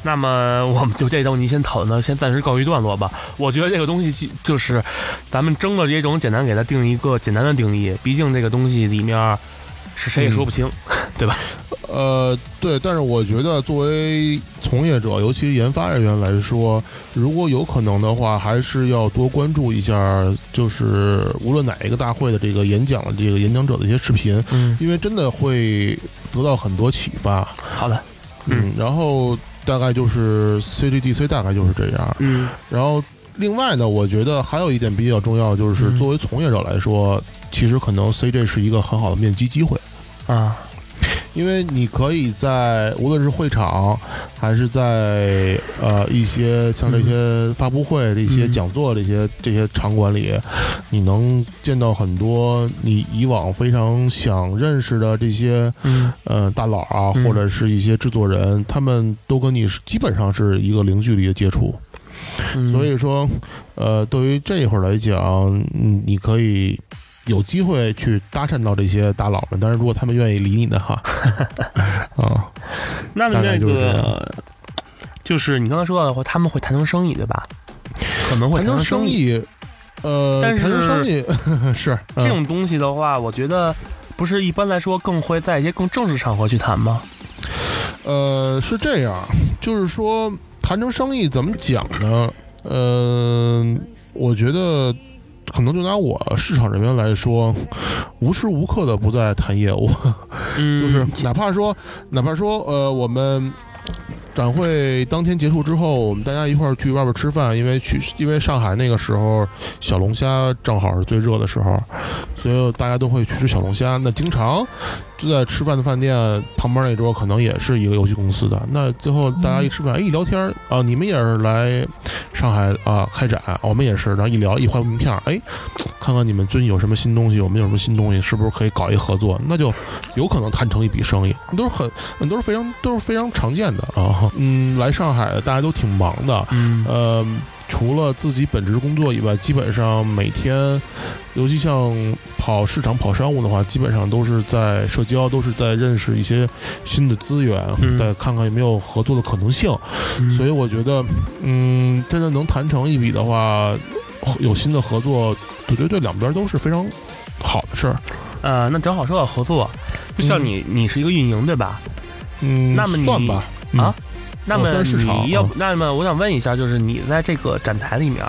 A: 那么我们就这东西先讨论到，先暂时告一段落吧。我觉得这个东西就就是咱们争的这种简单给它定一个简单的定义，毕竟这个东西里面是谁也说不清，对吧？
B: 呃，对，但是我觉得作为从业者，尤其是研发人员来说，如果有可能的话，还是要多关注一下，就是无论哪一个大会的这个演讲的这个演讲者的一些视频，
A: 嗯，
B: 因为真的会得到很多启发。
A: 好的，
B: 嗯，然后大概就是 CGDC 大概就是这样。
A: 嗯
B: 然后另外呢，我觉得还有一点比较重要，就是
A: 嗯
B: 作为从业者来说，其实可能 CJ 是一个很好的面基机会。
A: 啊，
B: 因为你可以在无论是会场，还是在呃一些像这些发布会、这些
A: 嗯
B: 讲座、这些这些场馆里，你能见到很多你以往非常想认识的这些
A: 嗯
B: 呃大佬啊，
A: 嗯
B: 或者是一些制作人，他们都跟你基本上是一个零距离的接触。
A: 嗯，
B: 所以说，呃，对于这一会儿来讲，嗯，你可以有机会去搭讪到这些大佬们，但是如果他们愿意理你的话，啊，
A: 那么那个就是你刚才说到的话，他们会谈成生意，对吧？可能会
B: 谈成
A: 成
B: 生
A: 意。
B: 呃，
A: 但
B: 谈成
A: 是
B: 生意 是嗯
A: 这种东西的话，我觉得不是一般来说更会在一些更正式场合去谈吗？
B: 呃，是这样，就是说谈成生意怎么讲呢？呃，我觉得可能就拿我市场人员来说，无时无刻的不在谈业务，
A: 嗯，
B: 就是哪怕说，哪怕说，呃，我们。展会当天结束之后，我们大家一块儿去外边吃饭，因为去，因为上海那个时候小龙虾正好是最热的时候，所以大家都会去吃小龙虾。那经常就在吃饭的饭店旁边那桌，可能也是一个游戏公司的。那最后大家一吃饭，哎，一聊天儿啊，你们也是来上海啊开展，我们也是，然后一聊一换名片，哎，看看你们最近有什么新东西，我们有什么新东西，是不是可以搞一合作？那就有可能谈成一笔生意，都是很，很都是非常都是非常常见的啊。嗯，来上海的大家都挺忙的，
A: 嗯
B: 呃，除了自己本职工作以外，基本上每天，尤其像跑市场、跑商务的话，基本上都是在社交，都是在认识一些新的资源，
A: 嗯
B: 再看看有没有合作的可能性。
A: 嗯
B: 所以我觉得，嗯，真的能谈成一笔的话，有新的合作，对对对，两边都是非常好的事儿。
A: 呃，那正好说到合作，就像你，你是一个运营对吧？
B: 嗯，
A: 那么你
B: 算吧，
A: 啊那么你要
B: 啊，
A: 那么我想问一下，就是你在这个展台里面，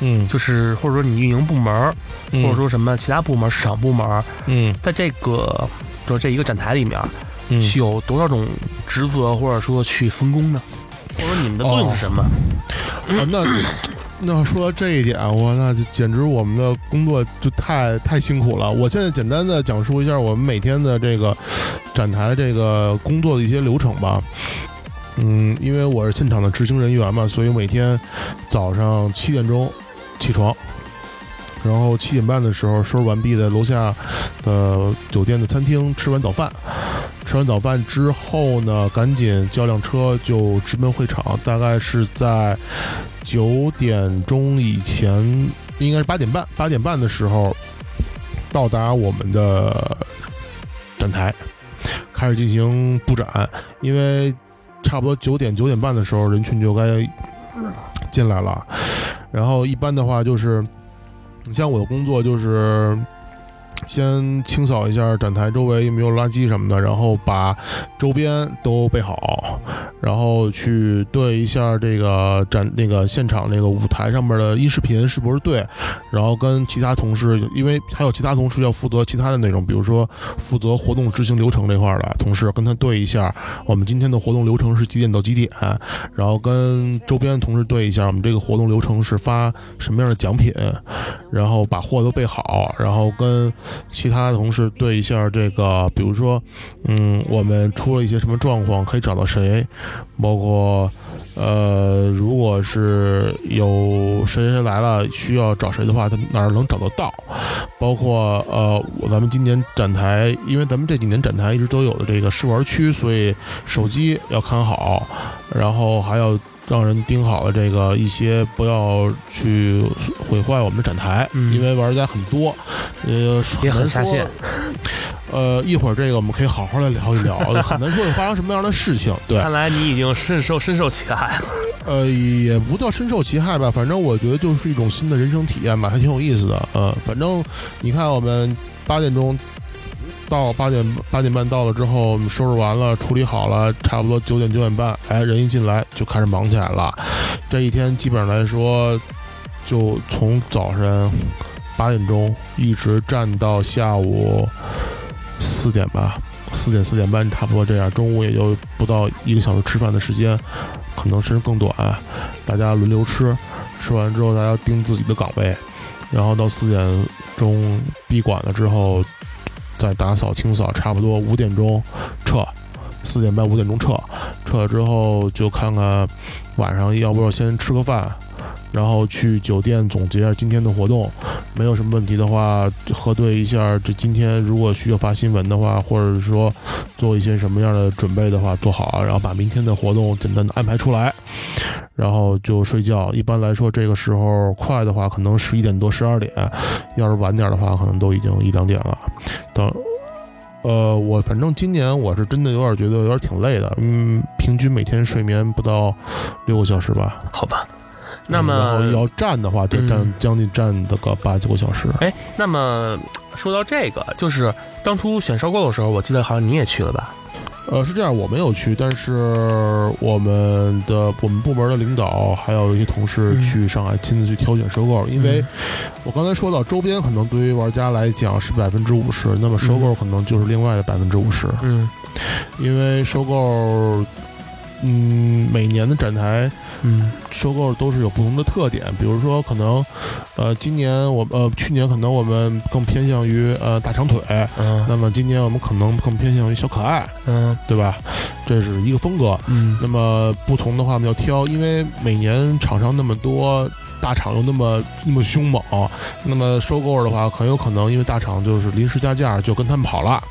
B: 嗯，
A: 就是或者说你运营部门，
B: 嗯
A: 或者说什么其他部门、市场部门，
B: 嗯
A: 在这个就是这一个展台里面，
B: 嗯，
A: 是有多少种职责，或者说去分工呢？或者说你们的作用是什么？
B: 啊，那那说到这一点，我那就简直我们的工作就太太辛苦了。我现在简单的讲述一下我们每天的这个展台这个工作的一些流程吧。嗯，因为我是现场的执行人员嘛，所以每天早上七点钟起床，然后七点半的时候收拾完毕，在楼下的酒店的餐厅吃完早饭。吃完早饭之后呢，赶紧叫辆车就直奔会场，大概是在九点钟以前，应该是八点半，八点半的时候到达我们的展台，开始进行布展。因为差不多九点九点半的时候，人群就该进来了。然后一般的话就是，你像我的工作就是。先清扫一下展台周围有没有垃圾什么的，然后把周边都备好，然后去对一下这个展那个现场那个舞台上面的音视频是不是对，然后跟其他同事，因为还有其他同事要负责其他的内容，比如说负责活动执行流程这块的同事，跟他对一下我们今天的活动流程是几点到几点，然后跟周边的同事对一下我们这个活动流程是发什么样的奖品，然后把货都备好，然后跟其他的同事对一下这个，比如说，嗯，我们出了一些什么状况，可以找到谁，包括，呃，如果是有谁谁来了需要找谁的话，他哪儿能找得到？包括呃，咱们今年展台，因为咱们这几年展台一直都有的这个试玩区，所以手机要看好，然后还要让人盯好了这个一些不要去毁坏我们的展台，
A: 嗯
B: 因为玩家很多，呃，
A: 也很
B: 难说
A: 下线。
B: 呃，一会儿这个我们可以好好来聊一聊，很难说会发生什么样的事情。对，
A: 看来你已经深受深受其害了。
B: 呃，也不叫深受其害吧，反正我觉得就是一种新的人生体验吧，还挺有意思的。呃，反正你看，我们八点钟到八点八点半到了之后，我们收拾完了，处理好了，差不多九点九点半，哎，人一进来就开始忙起来了。这一天基本上来说，就从早上八点钟一直站到下午四点吧，四点四点半差不多这样，中午也就不到一个小时吃饭的时间。可能甚至更短，大家轮流吃，吃完之后大家盯自己的岗位，然后到四点钟闭馆了之后，再打扫清扫，差不多五点钟撤，四点半五点钟撤，撤了之后就看看晚上要不要先吃个饭。然后去酒店总结一下今天的活动，没有什么问题的话，核对一下这今天如果需要发新闻的话，或者是说做一些什么样的准备的话，做好，然后把明天的活动简单的安排出来，然后就睡觉。一般来说，这个时候快的话可能十一点多、十二点，要是晚点的话，可能都已经一两点了。等，呃，我反正今年我是真的有点觉得有点挺累的，嗯，平均每天睡眠不到六个小时吧。
A: 好吧。那么
B: 然后要站的话，对，
A: 嗯。
B: 站将近站的个八九个小时。
A: 哎，那么说到这个，就是当初选收购的时候，我记得好像你也去了吧？
B: 呃，是这样，我没有去，但是我们的我们部门的领导还有一些同事
A: 嗯。
B: 去上海亲自去挑选收购，因为
A: 嗯。
B: 我刚才说到周边可能对于玩家来讲是百分之五十，那么收购可能就是另外的百分之五十，
A: 嗯。
B: 因为收购，嗯，每年的展台
A: 嗯
B: 收购都是有不同的特点，比如说可能，呃，今年我呃去年可能我们更偏向于呃大长腿，
A: 嗯
B: 那么今年我们可能更偏向于小可爱，
A: 嗯
B: 对吧？这是一个风格。
A: 嗯
B: 那么不同的话，我们要挑，因为每年厂商那么多，大厂又那么那么凶猛，那么收购的话，很有可能因为大厂就是临时加价，就跟他们跑了。
A: 啊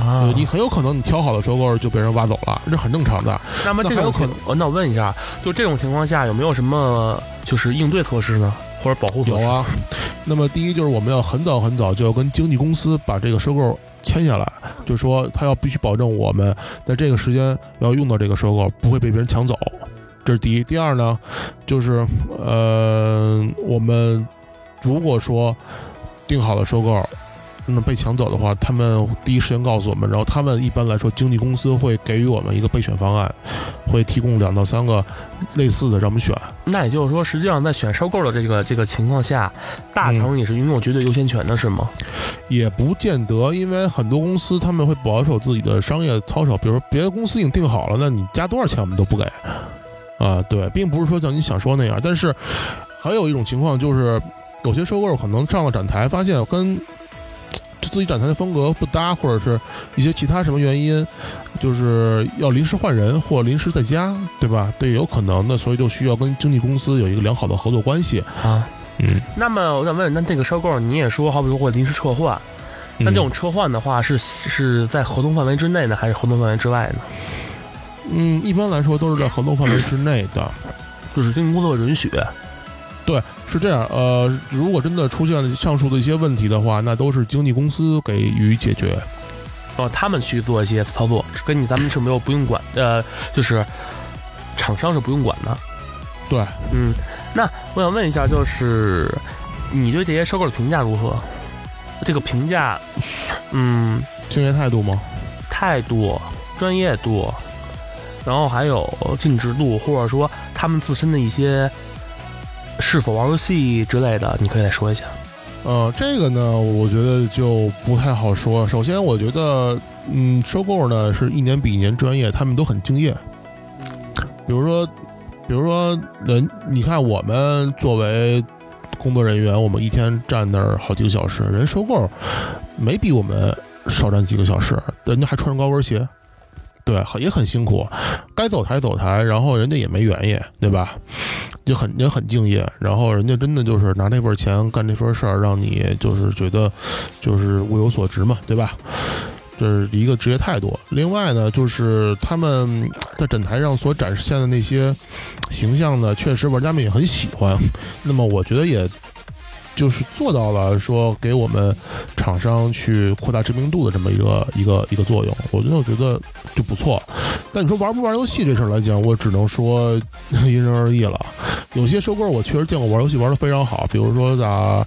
B: 呃，你很有可能你挑好的收购就被人挖走了，这很正常的。
A: 那么这种情
B: 那还有可，
A: 呃那我问一下，就这种情况下有没有什么就是应对措施呢，或者保护措施？
B: 有啊，那么第一就是我们要很早很早就要跟经纪公司把这个收购签下来，就是说他要必须保证我们在这个时间要用到这个收购，不会被别人抢走，这是第一。第二呢，就是呃，我们如果说定好了收购。那么被抢走的话，他们第一时间告诉我们，然后他们一般来说，经纪公司会给予我们一个备选方案，会提供两到三个类似的让我们选。
A: 那也就是说，实际上在选收购的这个这个情况下，大厂也是拥有绝对优先权的，是吗？
B: 也不见得，因为很多公司他们会保守自己的商业操守，比如说别的公司已经定好了，那你加多少钱我们都不给。啊，对，并不是说像你想说那样，但是还有一种情况就是，有些收购可能上了展台，发现跟自己展台的风格不搭，或者是一些其他什么原因，就是要临时换人或临时在家，对吧？对，有可能的，所以就需要跟经纪公司有一个良好的合作关系。
A: 啊，
B: 嗯，
A: 那么我想问，那这个收购你也说，好比说会临时撤换，那
B: 嗯
A: 这种撤换的话，是是在合同范围之内呢，还是合同范围之外呢？
B: 嗯，一般来说都是在合同范围之内的。
A: 就是经纪公司会允许。
B: 对，是这样。呃，如果真的出现了上述的一些问题的话，那都是经纪公司给予解决。
A: 哦，他们去做一些操作，是跟你咱们是没有不用管，呃，就是厂商是不用管的。
B: 对，
A: 嗯，那我想问一下，就是你对这些收购的评价如何？这个评价，嗯，
B: 敬业态度吗？
A: 态度、专业度，然后还有尽职度，或者说他们自身的一些是否玩游戏之类的，你可以再说一下。
B: 呃，这个呢，我觉得就不太好说。首先，我觉得，嗯，收购呢是一年比一年专业，他们都很敬业。比如说，比如说，人，你看我们作为工作人员，我们一天站那儿好几个小时，人收购没比我们少站几个小时，人家还穿着高跟鞋，对，很也很辛苦，该走台走台，然后人家也没原因，对吧？就很也很敬业，然后人家真的就是拿那份钱干这份事儿，让你就是觉得就是物有所值嘛，对吧？这是一个职业态度。另外呢，就是他们在展台上所展现的那些形象呢，确实玩家们也很喜欢。那么我觉得也就是做到了说给我们厂商去扩大知名度的这么一个一个一个作用，我觉得我觉得就不错。但你说玩不玩游戏这事儿来讲，我只能说因人而异了。有些收购我确实见过玩游戏玩的非常好，比如说打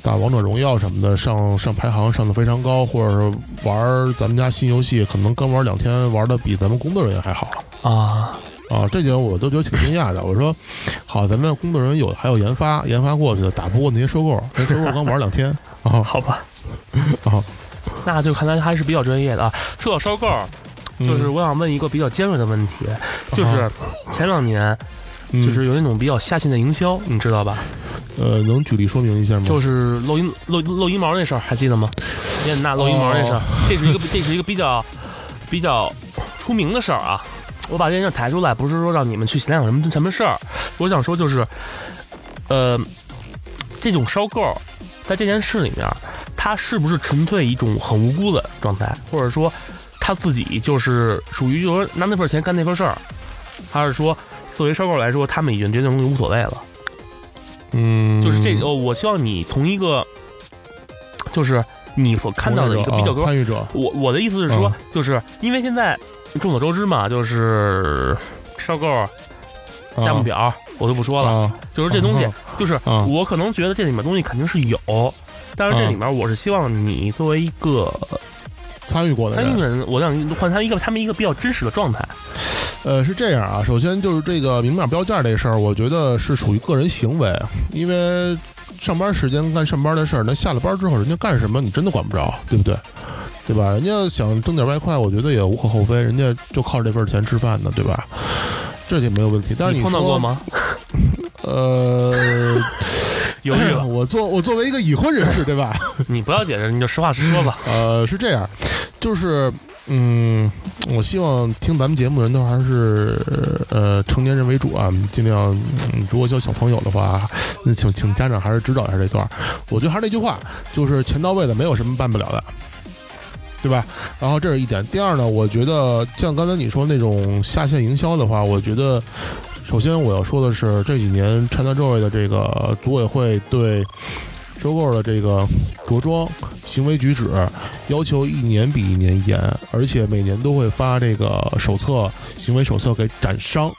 B: 打王者荣耀什么的，上上排行上的非常高，或者是玩咱们家新游戏，可能刚玩两天玩的比咱们工作人员还好。
A: 啊，
B: 啊，这点我都觉得挺惊讶的。我说，好，咱们工作人员有还有研发，研发过去的打不过那些收购，那收购刚玩两天啊
A: 好吧，
B: 啊，
A: 那就看来还是比较专业的啊。说到收购，就是
B: 嗯
A: 我想问一个比较尖锐的问题，就是前两年
B: 嗯
A: 就是有那种比较下线的营销，你知道吧？
B: 呃，能举例说明一下吗？
A: 就是露阴露露阴毛那事儿，还记得吗？严简娜露阴毛那事儿
B: 哦，
A: 这是一个这是一个比较比较出名的事儿啊。我把这件事抬出来，不是说让你们去想想什么什么事儿，我想说就是，呃，这种收购在这件事里面，他是不是纯粹一种很无辜的状态，或者说他自己就是属于就是说拿那份钱干那份事儿，还是说作为收购来说，他们已经觉得这东西无所谓了？
B: 嗯，
A: 就是这个，哦我希望你从一个，就是你所看到的一个比较高。
B: 啊参与者，
A: 我我的意思是说
B: 啊，
A: 就是因为现在众所周知嘛，就是收购
B: 啊
A: 价目表，我就不说了，
B: 啊
A: 就是这东西，就是
B: 啊
A: 我可能觉得这里面东西肯定是有，但是这里面我是希望你作为一个
B: 参与过的人
A: 参与，人，我想换他一个他们一个比较真实的状态。
B: 呃，是这样啊。首先就是这个明码标价这事儿，我觉得是属于个人行为，因为上班时间干上班的事儿，那下了班之后人家干什么，你真的管不着，对不对？对吧？人家想挣点外快，我觉得也无可厚非，人家就靠这份钱吃饭呢，对吧？这也没有问题。但是
A: 你
B: 说
A: 碰到过吗？
B: 呃，
A: 犹豫了，
B: 我作我作为一个已婚人士，对吧？
A: 你不要解释，你就实话实说吧。
B: 呃，是这样，就是嗯，我希望听咱们节目的人都还是呃成年人为主啊，尽量、嗯、如果教小朋友的话，那请请家长还是指导一下这段。我觉得还是那句话，就是钱到位的，没有什么办不了的。对吧？然后这是一点。第二呢，我觉得像刚才你说那种下线营销的话，我觉得首先我要说的是，这几年 ChinaJoy 的这个组委会对收购的这个着装行为举止要求一年比一年严，而且每年都会发这个手册、行为手册给展商，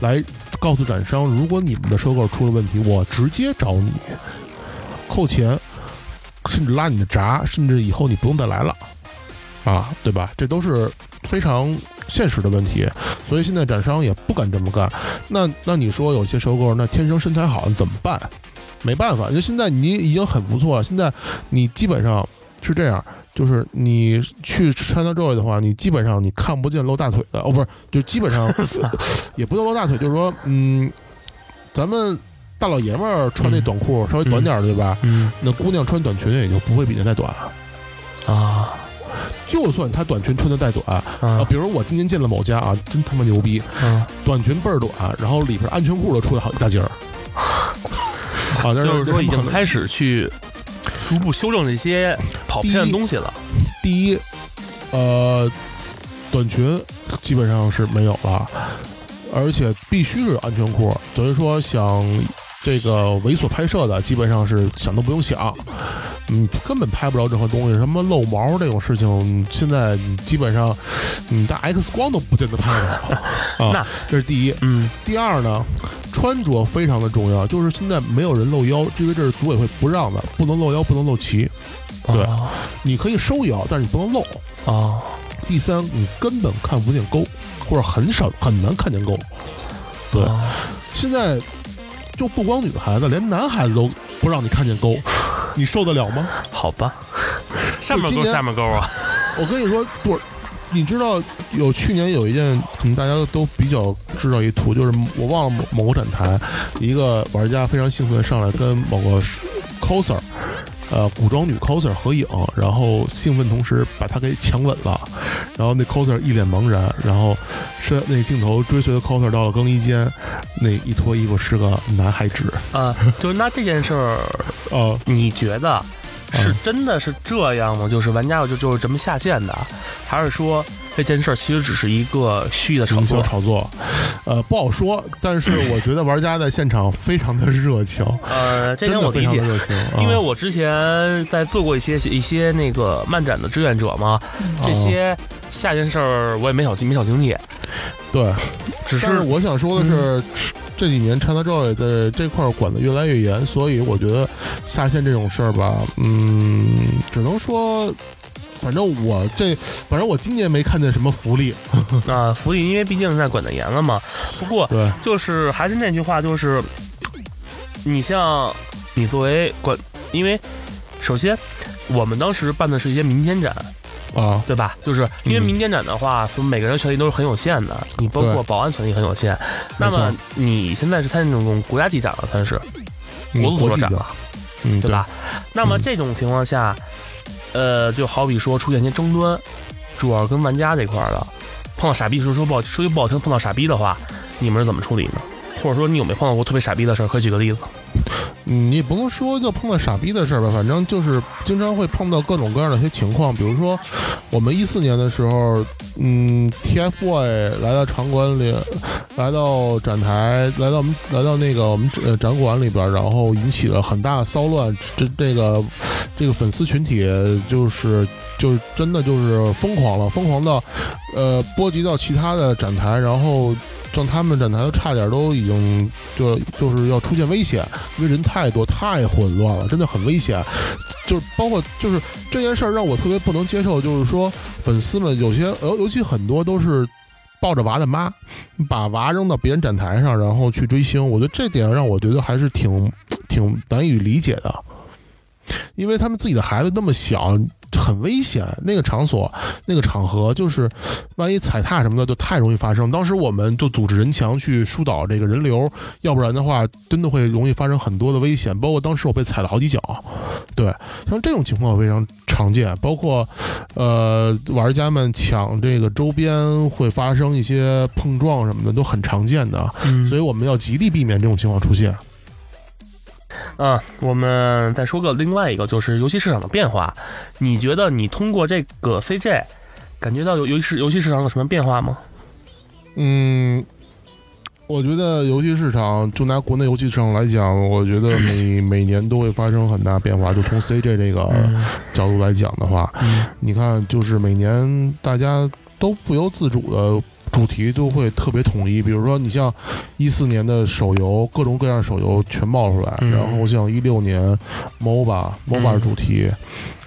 B: 来告诉展商，如果你们的收购出了问题，我直接找你扣钱，甚至拉你的闸，甚至以后你不用再来了，啊，对吧？这都是非常现实的问题，所以现在展商也不敢这么干。那那你说有些收购那天生身材好怎么办？没办法，就现在你已经很不错了。现在你基本上是这样，就是你去 ChinaJoy 的话，你基本上你看不见露大腿的，哦，不是，就基本上 也不叫露大腿，就是说，嗯，咱们大老爷们儿穿那短裤稍微短点儿的，对吧？
A: 嗯
B: 那姑娘穿短裙也就不会比那再短。
A: 啊
B: 就算他短裙穿的再短啊，
A: 啊
B: 比如我今天进了某家啊，真他妈牛逼，
A: 啊！
B: 短裙倍儿短，然后里边安全裤都出来好一大截儿。啊，但
A: 就是说已经
B: 开
A: 开始去逐步修正这些跑偏的东西了。
B: 第一，呃，短裙基本上是没有了，而且必须是安全裤。等于说想这个猥琐拍摄的，基本上是想都不用想，嗯，根本拍不着任何东西。什么露毛这种事情，现在你基本上你带 X 光都不见得拍得着。啊
A: 那，
B: 这是第一。
A: 嗯
B: 第二呢，穿着非常的重要，就是现在没有人露腰，因为这是组委会不让的，不能露腰，不能露脐。对
A: 哦
B: 你可以收腰，但是你不能露。
A: 哦
B: 第三，你根本看不见沟，或者很少很难看见沟。对，
A: 哦
B: 现在就不光女孩子，连男孩子都不让你看见沟，你受得了吗？
A: 好吧，上面勾下面勾啊。
B: 我跟你说，不，你知道有去年有一件可能大家都比较知道一图，就是我忘了某某个展台，一个玩家非常兴奋的上来跟某个 coser。呃，古装女 coser 合影，然后兴奋同时把她给强吻了，然后那 coser 一脸茫然，然后是那镜头追随的 coser 到了更衣间，那一脱衣服是个男孩子，
A: 啊，就是那这件事儿，
B: 呃，
A: 你觉得是真的是这样吗？就是玩家就就是这么下线的，还是说这件事儿其实只是一个虚的炒作。
B: 炒作，呃，不好说。但是我觉得玩家在现场非常的热情，
A: 呃，这点我理解。因为
B: 啊
A: 我之前在做过一些一些那个漫展的志愿者嘛，这些下件事儿我也没少没少经历，
B: 对，
A: 只是
B: 是我想说的是，这几年 ChinaJoy 的这块儿管得越来越严，所以我觉得下线这种事儿吧，嗯，只能说。反正我这，反正我今年没看见什么福利。
A: 啊，福利因为毕竟现在管得严了嘛。不过
B: 对，
A: 就是还是那句话，就是你像你作为管，因为首先我们当时办的是一些民间展，
B: 啊，
A: 对吧？就是因为
B: 嗯
A: 民间展的话，所以每个人权利都是很有限的，你包括保安权利很有限。那么你现在是参加那种国家级展了，算是
B: 嗯
A: 国足
B: 国际
A: 展了，
B: 嗯，
A: 对吧？那么
B: 嗯
A: 这种情况下，呃，就好比说出现一些争端，主要跟玩家这块的，碰到傻逼，时候说不好说句不好听，碰到傻逼的话，你们是怎么处理呢？或者说你有没有碰到过特别傻逼的事儿？可以举个例子。
B: 嗯，你也不能说就碰到傻逼的事儿吧，反正就是经常会碰到各种各样的一些情况，比如说我们一四年的时候，嗯，TFBOYS 来到场馆里，来到展台，来到我们来到那个我们呃展馆里边，然后引起了很大的骚乱，这这个这个粉丝群体就是。就是真的就是疯狂了，疯狂到，呃，波及到其他的展台，然后让他们展台都差点都已经就就是要出现危险，因为人太多太混乱了，真的很危险。就是包括就是这件事儿让我特别不能接受，就是说粉丝们有些尤尤其很多都是。抱着娃的妈，把娃扔到别人展台上，然后去追星，我觉得这点让我觉得还是挺挺难以理解的，因为他们自己的孩子那么小，很危险。那个场所、那个场合，就是万一踩踏什么的，就太容易发生。当时我们就组织人墙去疏导这个人流，要不然的话，真的会容易发生很多的危险。包括当时我被踩了好几脚，对，像这种情况非常常见。包括呃，玩家们抢这个周边会发生一些碰撞什么的，都很常见的。
A: 嗯
B: 所以我们要极力避免这种情况出现。
A: 啊，我们再说个另外一个，就是游戏市场的变化。你觉得你通过这个 CJ 感觉到游游戏市游戏市场有什么变化吗？
B: 嗯，我觉得游戏市场，就拿国内游戏市场来讲，我觉得每每年都会发生很大变化。就从 CJ 这个角度来讲的话，
A: 嗯
B: 你看，就是每年大家都不由自主的主题都会特别统一。比如说，你像一四年的手游，各种各样的手游全冒出来，
A: 嗯
B: 然后像一六年 MOBA MOBA 主题，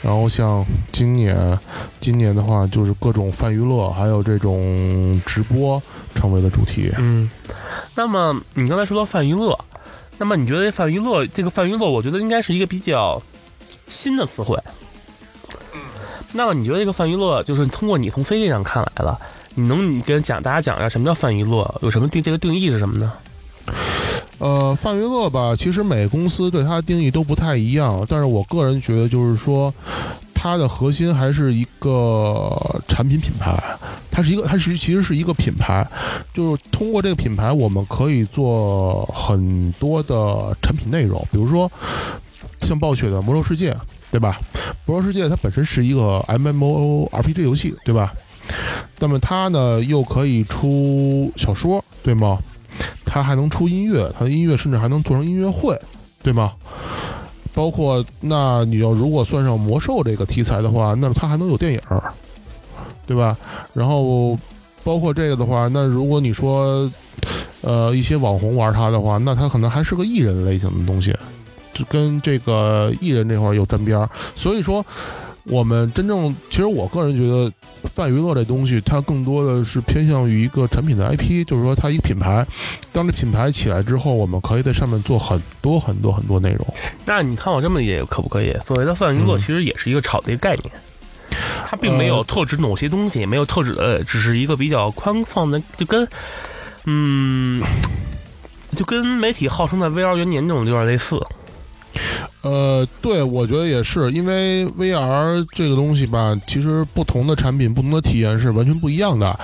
B: 然后像今年今年的话，就是各种泛娱乐，还有这种直播成为了主题。
A: 嗯，那么你刚才说到泛娱乐，那么你觉得泛娱乐这个泛娱乐，我觉得应该是一个比较新的词汇。那么你觉得这个泛娱乐，就是通过你从 CJ 上看来了，你能你跟讲大家讲一下什么叫泛娱乐，有什么定这个定义是什么呢？
B: 呃，泛娱乐吧，其实每个公司对它的定义都不太一样，但是我个人觉得就是说，它的核心还是一个产品品牌，它是一个，它是其实是一个品牌，就是通过这个品牌，我们可以做很多的产品内容，比如说像暴雪的《魔兽世界》，对吧？《魔兽世界》它本身是一个 MMORPG 游戏，对吧？那么它呢又可以出小说，对吗？它还能出音乐，它的音乐甚至还能做成音乐会，对吗？包括那你要如果算上魔兽这个题材的话，那么它还能有电影，对吧？然后包括这个的话，那如果你说呃一些网红玩它的话，那它可能还是个艺人类型的东西，就跟这个艺人这块儿有沾边儿。所以说，我们真正其实我个人觉得泛娱乐这东西，它更多的是偏向于一个产品的 IP，就是说它一个品牌。当这品牌起来之后，我们可以在上面做很多很多很多内容。
A: 那你看我这么理解可不可以？所谓的泛娱乐
B: 嗯
A: 其实也是一个炒的一个概念，它并没有
B: 呃
A: 特指某些东西，也没有特指的，只是一个比较宽放的，就跟嗯，就跟媒体号称的 VR 元年这种有点类似。
B: 呃，对，我觉得也是，因为 VR 这个东西吧，其实不同的产品、不同的体验是完全不一样的。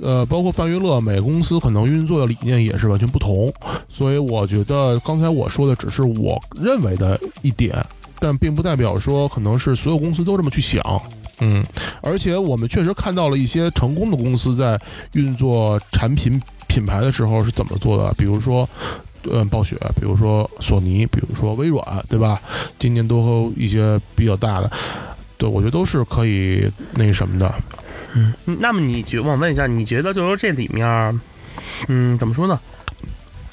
B: 呃，包括泛娱乐，每个公司可能运作的理念也是完全不同。所以我觉得刚才我说的只是我认为的一点，但并不代表说可能是所有公司都这么去想。嗯，而且我们确实看到了一些成功的公司在运作产品品牌的时候是怎么做的，比如说。嗯，暴雪，比如说索尼，比如说微软，对吧？今年都和一些比较大的，对我觉得都是可以那什么的。
A: 嗯，那么你觉，我问一下，你觉得就是说这里面，嗯，怎么说呢？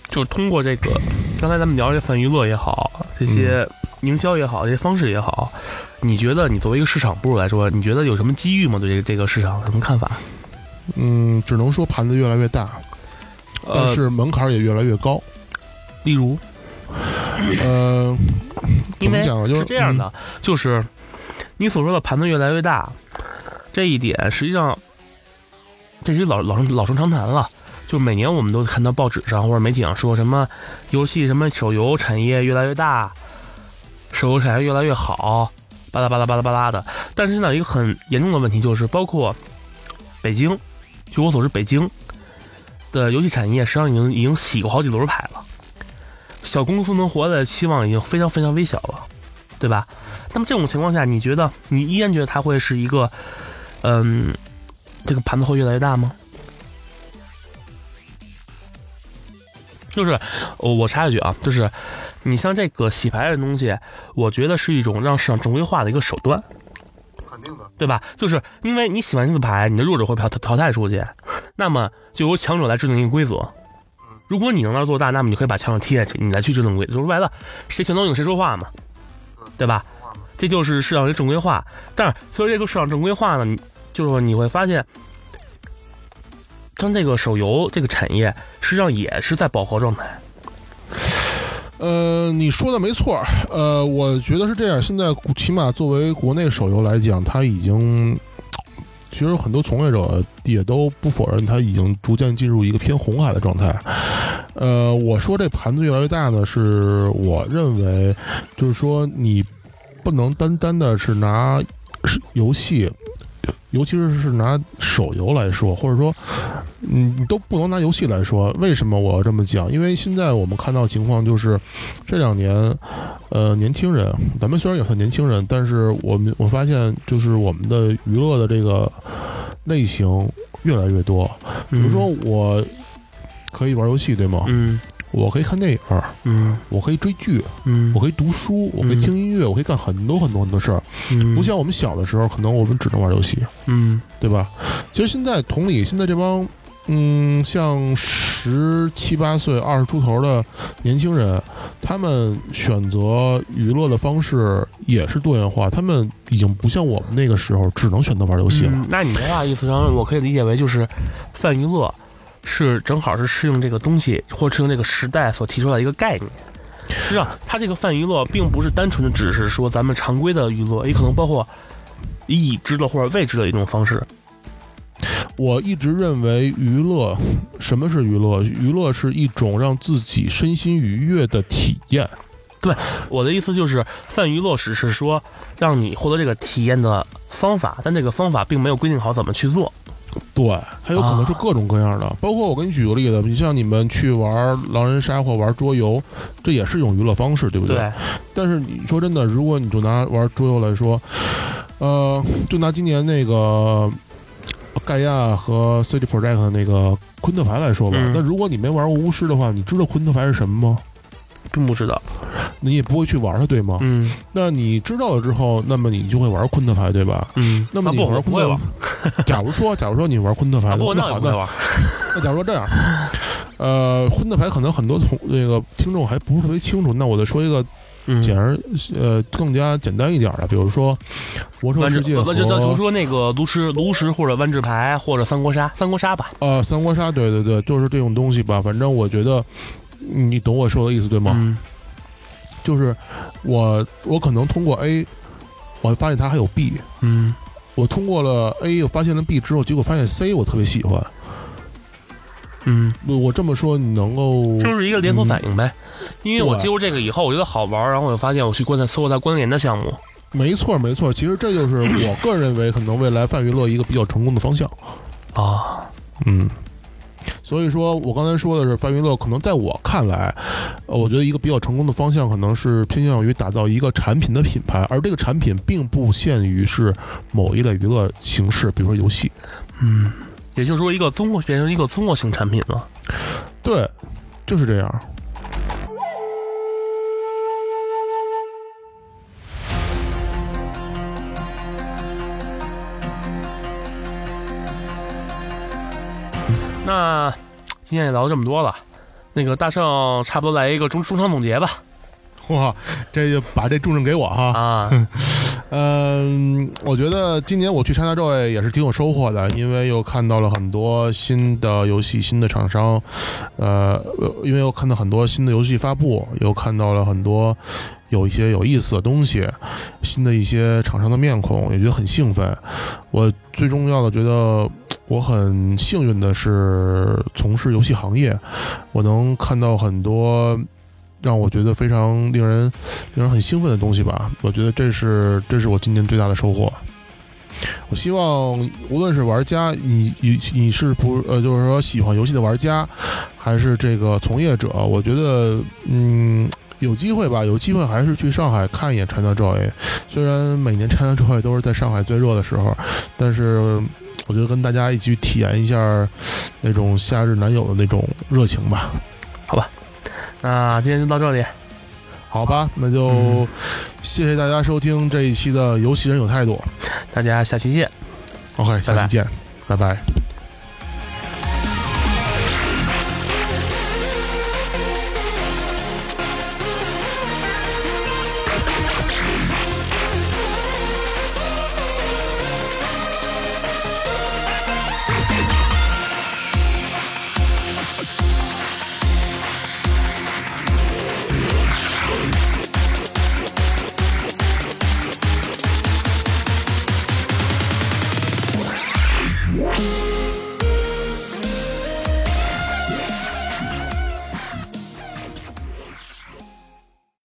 A: 就是通过这个，刚才咱们聊这泛娱乐也好，这些营销也好，这些方式也好，你觉得你作为一个市场部来说，你觉得有什么机遇吗？对这个这个市场有什么看法？
B: 嗯，只能说盘子越来越大，但是门槛也越来越高。
A: 例如，
B: 呃，
A: 因为
B: 是
A: 这样的，就是你所说的盘子越来越大，这一点实际上这是老老生老生常谈了。就每年我们都看到报纸上或者媒体上说什么游戏什么手游产业越来越大，手游产业越来越好，巴拉巴拉巴拉巴拉的。但是现在一个很严重的问题就是，包括北京，据我所知，北京的游戏产业实际上已经已经洗过好几轮牌了。小公司能活的期望已经非常非常微小了，对吧？那么这种情况下，你觉得你依然觉得它会是一个，嗯，这个盘子会越来越大吗？就是，我我插一句啊，就是你像这个洗牌的东西，我觉得是一种让市场正规化的一个手段，
B: 肯定的，
A: 对吧？就是因为你洗完一次牌，你的弱者会淘淘汰出去，那么就由强者来制定一个规则。如果你能那做大，那么你可以把墙上踢下去，你来去就正规则。说白了，谁先能赢谁说话嘛，对吧？这就是市场的正规化。但是随着这个市场正规化呢，你就是说你会发现，像这个手游这个产业，实际上也是在饱和状态。
B: 呃，你说的没错。呃，我觉得是这样。现在起码作为国内手游来讲，它已经。其实很多从业者也都不否认，它已经逐渐进入一个偏红海的状态。呃，我说这盘子越来越大呢，是我认为，就是说你不能单单的是拿游戏。尤其是是拿手游来说，或者说，嗯，你都不能拿游戏来说。为什么我要这么讲？因为现在我们看到情况就是，这两年，呃，年轻人，咱们虽然也算年轻人，但是我们我发现，就是我们的娱乐的这个类型越来越多。比如说，我可以玩游戏，对吗？
A: 嗯。
B: 我可以看电影，
A: 嗯，
B: 我可以追剧，
A: 嗯，
B: 我可以读书，我可以听音乐，我可以干很多很多很多事儿，
A: 嗯，
B: 不像我们小的时候，可能我们只能玩游戏，
A: 嗯，
B: 对吧？其实现在同理，现在这帮，嗯，像十七八岁、二十出头的年轻人，他们选择娱乐的方式也是多元化，他们已经不像我们那个时候只能选择玩游戏了。
A: 那你的话意思上，我可以理解为就是泛娱乐。是正好是适应这个东西，或适应这个时代所提出来的一个概念。实际上，它这个泛娱乐并不是单纯的只是说咱们常规的娱乐，也可能包括已知的或者未知的一种方式。
B: 我一直认为，娱乐什么是娱乐？娱乐是一种让自己身心愉悦的体验。
A: 对，我的意思就是，泛娱乐只是说让你获得这个体验的方法，但这个方法并没有规定好怎么去做。
B: 对，还有可能是各种各样的，包括我给你举个例子，你像你们去玩狼人杀或玩桌游，这也是一种娱乐方式，对不对？
A: 对。
B: 但是你说真的，如果你就拿玩桌游来说，呃，就拿今年那个盖亚和 City Project 那个昆特牌来说吧，那如果你没玩过巫师的话，你知道昆特牌是什么吗？
A: 并不知道，
B: 你也不会去玩它，对吗？
A: 嗯。
B: 那你知道了之后，那么你就会玩昆特牌，对吧？
A: 嗯。
B: 那么你玩昆特牌，假如说，假如说你玩昆特牌，
A: 那
B: 好，那 那假如说这样，呃，昆特牌可能很多同那个听众还不是特别清楚，那我再说一个简而呃更加简单一点的，比如说魔兽世界和，
A: 就就说那个炉石炉石或者万智牌或者三国杀三国杀吧。
B: 呃，三国杀，对对对，就是这种东西吧。反正我觉得。你懂我说的意思对吗？
A: 嗯，
B: 就是我我可能通过 A，我发现它还有 B，
A: 嗯，
B: 我通过了 A，我发现了 B 之后，结果发现 C 我特别喜欢，
A: 嗯，
B: 我这么说你能够
A: 就是一个连锁反应呗，因为我接触这个以后，我觉得好玩，然后我就发现我去观察搜过它关联的项目，
B: 没错没错，其实这就是我个人认为可能未来泛娱乐一个比较成功的方向。
A: 啊，
B: 嗯。所以说我刚才说的是泛娱乐，可能在我看来，呃，我觉得一个比较成功的方向可能是偏向于打造一个产品的品牌，而这个产品并不限于是某一类娱乐形式，比如说游戏。
A: 嗯，也就是说，一个综合变成一个综合性产品了。
B: 对，就是这样。
A: 那今天也聊这么多了，那个大圣差不多来一个中中场总结吧。
B: 哇，这就把这重任给我哈
A: 啊。
B: 嗯，我觉得今年我去 ChinaJoy 也是挺有收获的，因为又看到了很多新的游戏、新的厂商，呃，因为又看到很多新的游戏发布，又看到了很多有一些有意思的东西，新的一些厂商的面孔，也觉得很兴奋。我最重要的觉得我很幸运的是从事游戏行业，我能看到很多。让我觉得非常令人令人很兴奋的东西吧，我觉得这是这是我今年最大的收获。我希望无论是玩家，你你你是不呃，就是说喜欢游戏的玩家，还是这个从业者，我觉得嗯，有机会吧，有机会还是去上海看一眼 ChinaJoy。虽然每年 ChinaJoy 都是在上海最热的时候，但是我觉得跟大家一起体验一下那种夏日男友的那种热情吧。
A: 好吧。那今天就到这里，
B: 好吧，那就谢谢大家收听这一期的游戏人有态度，
A: 大家下期见
B: ，OK，下期见，拜拜。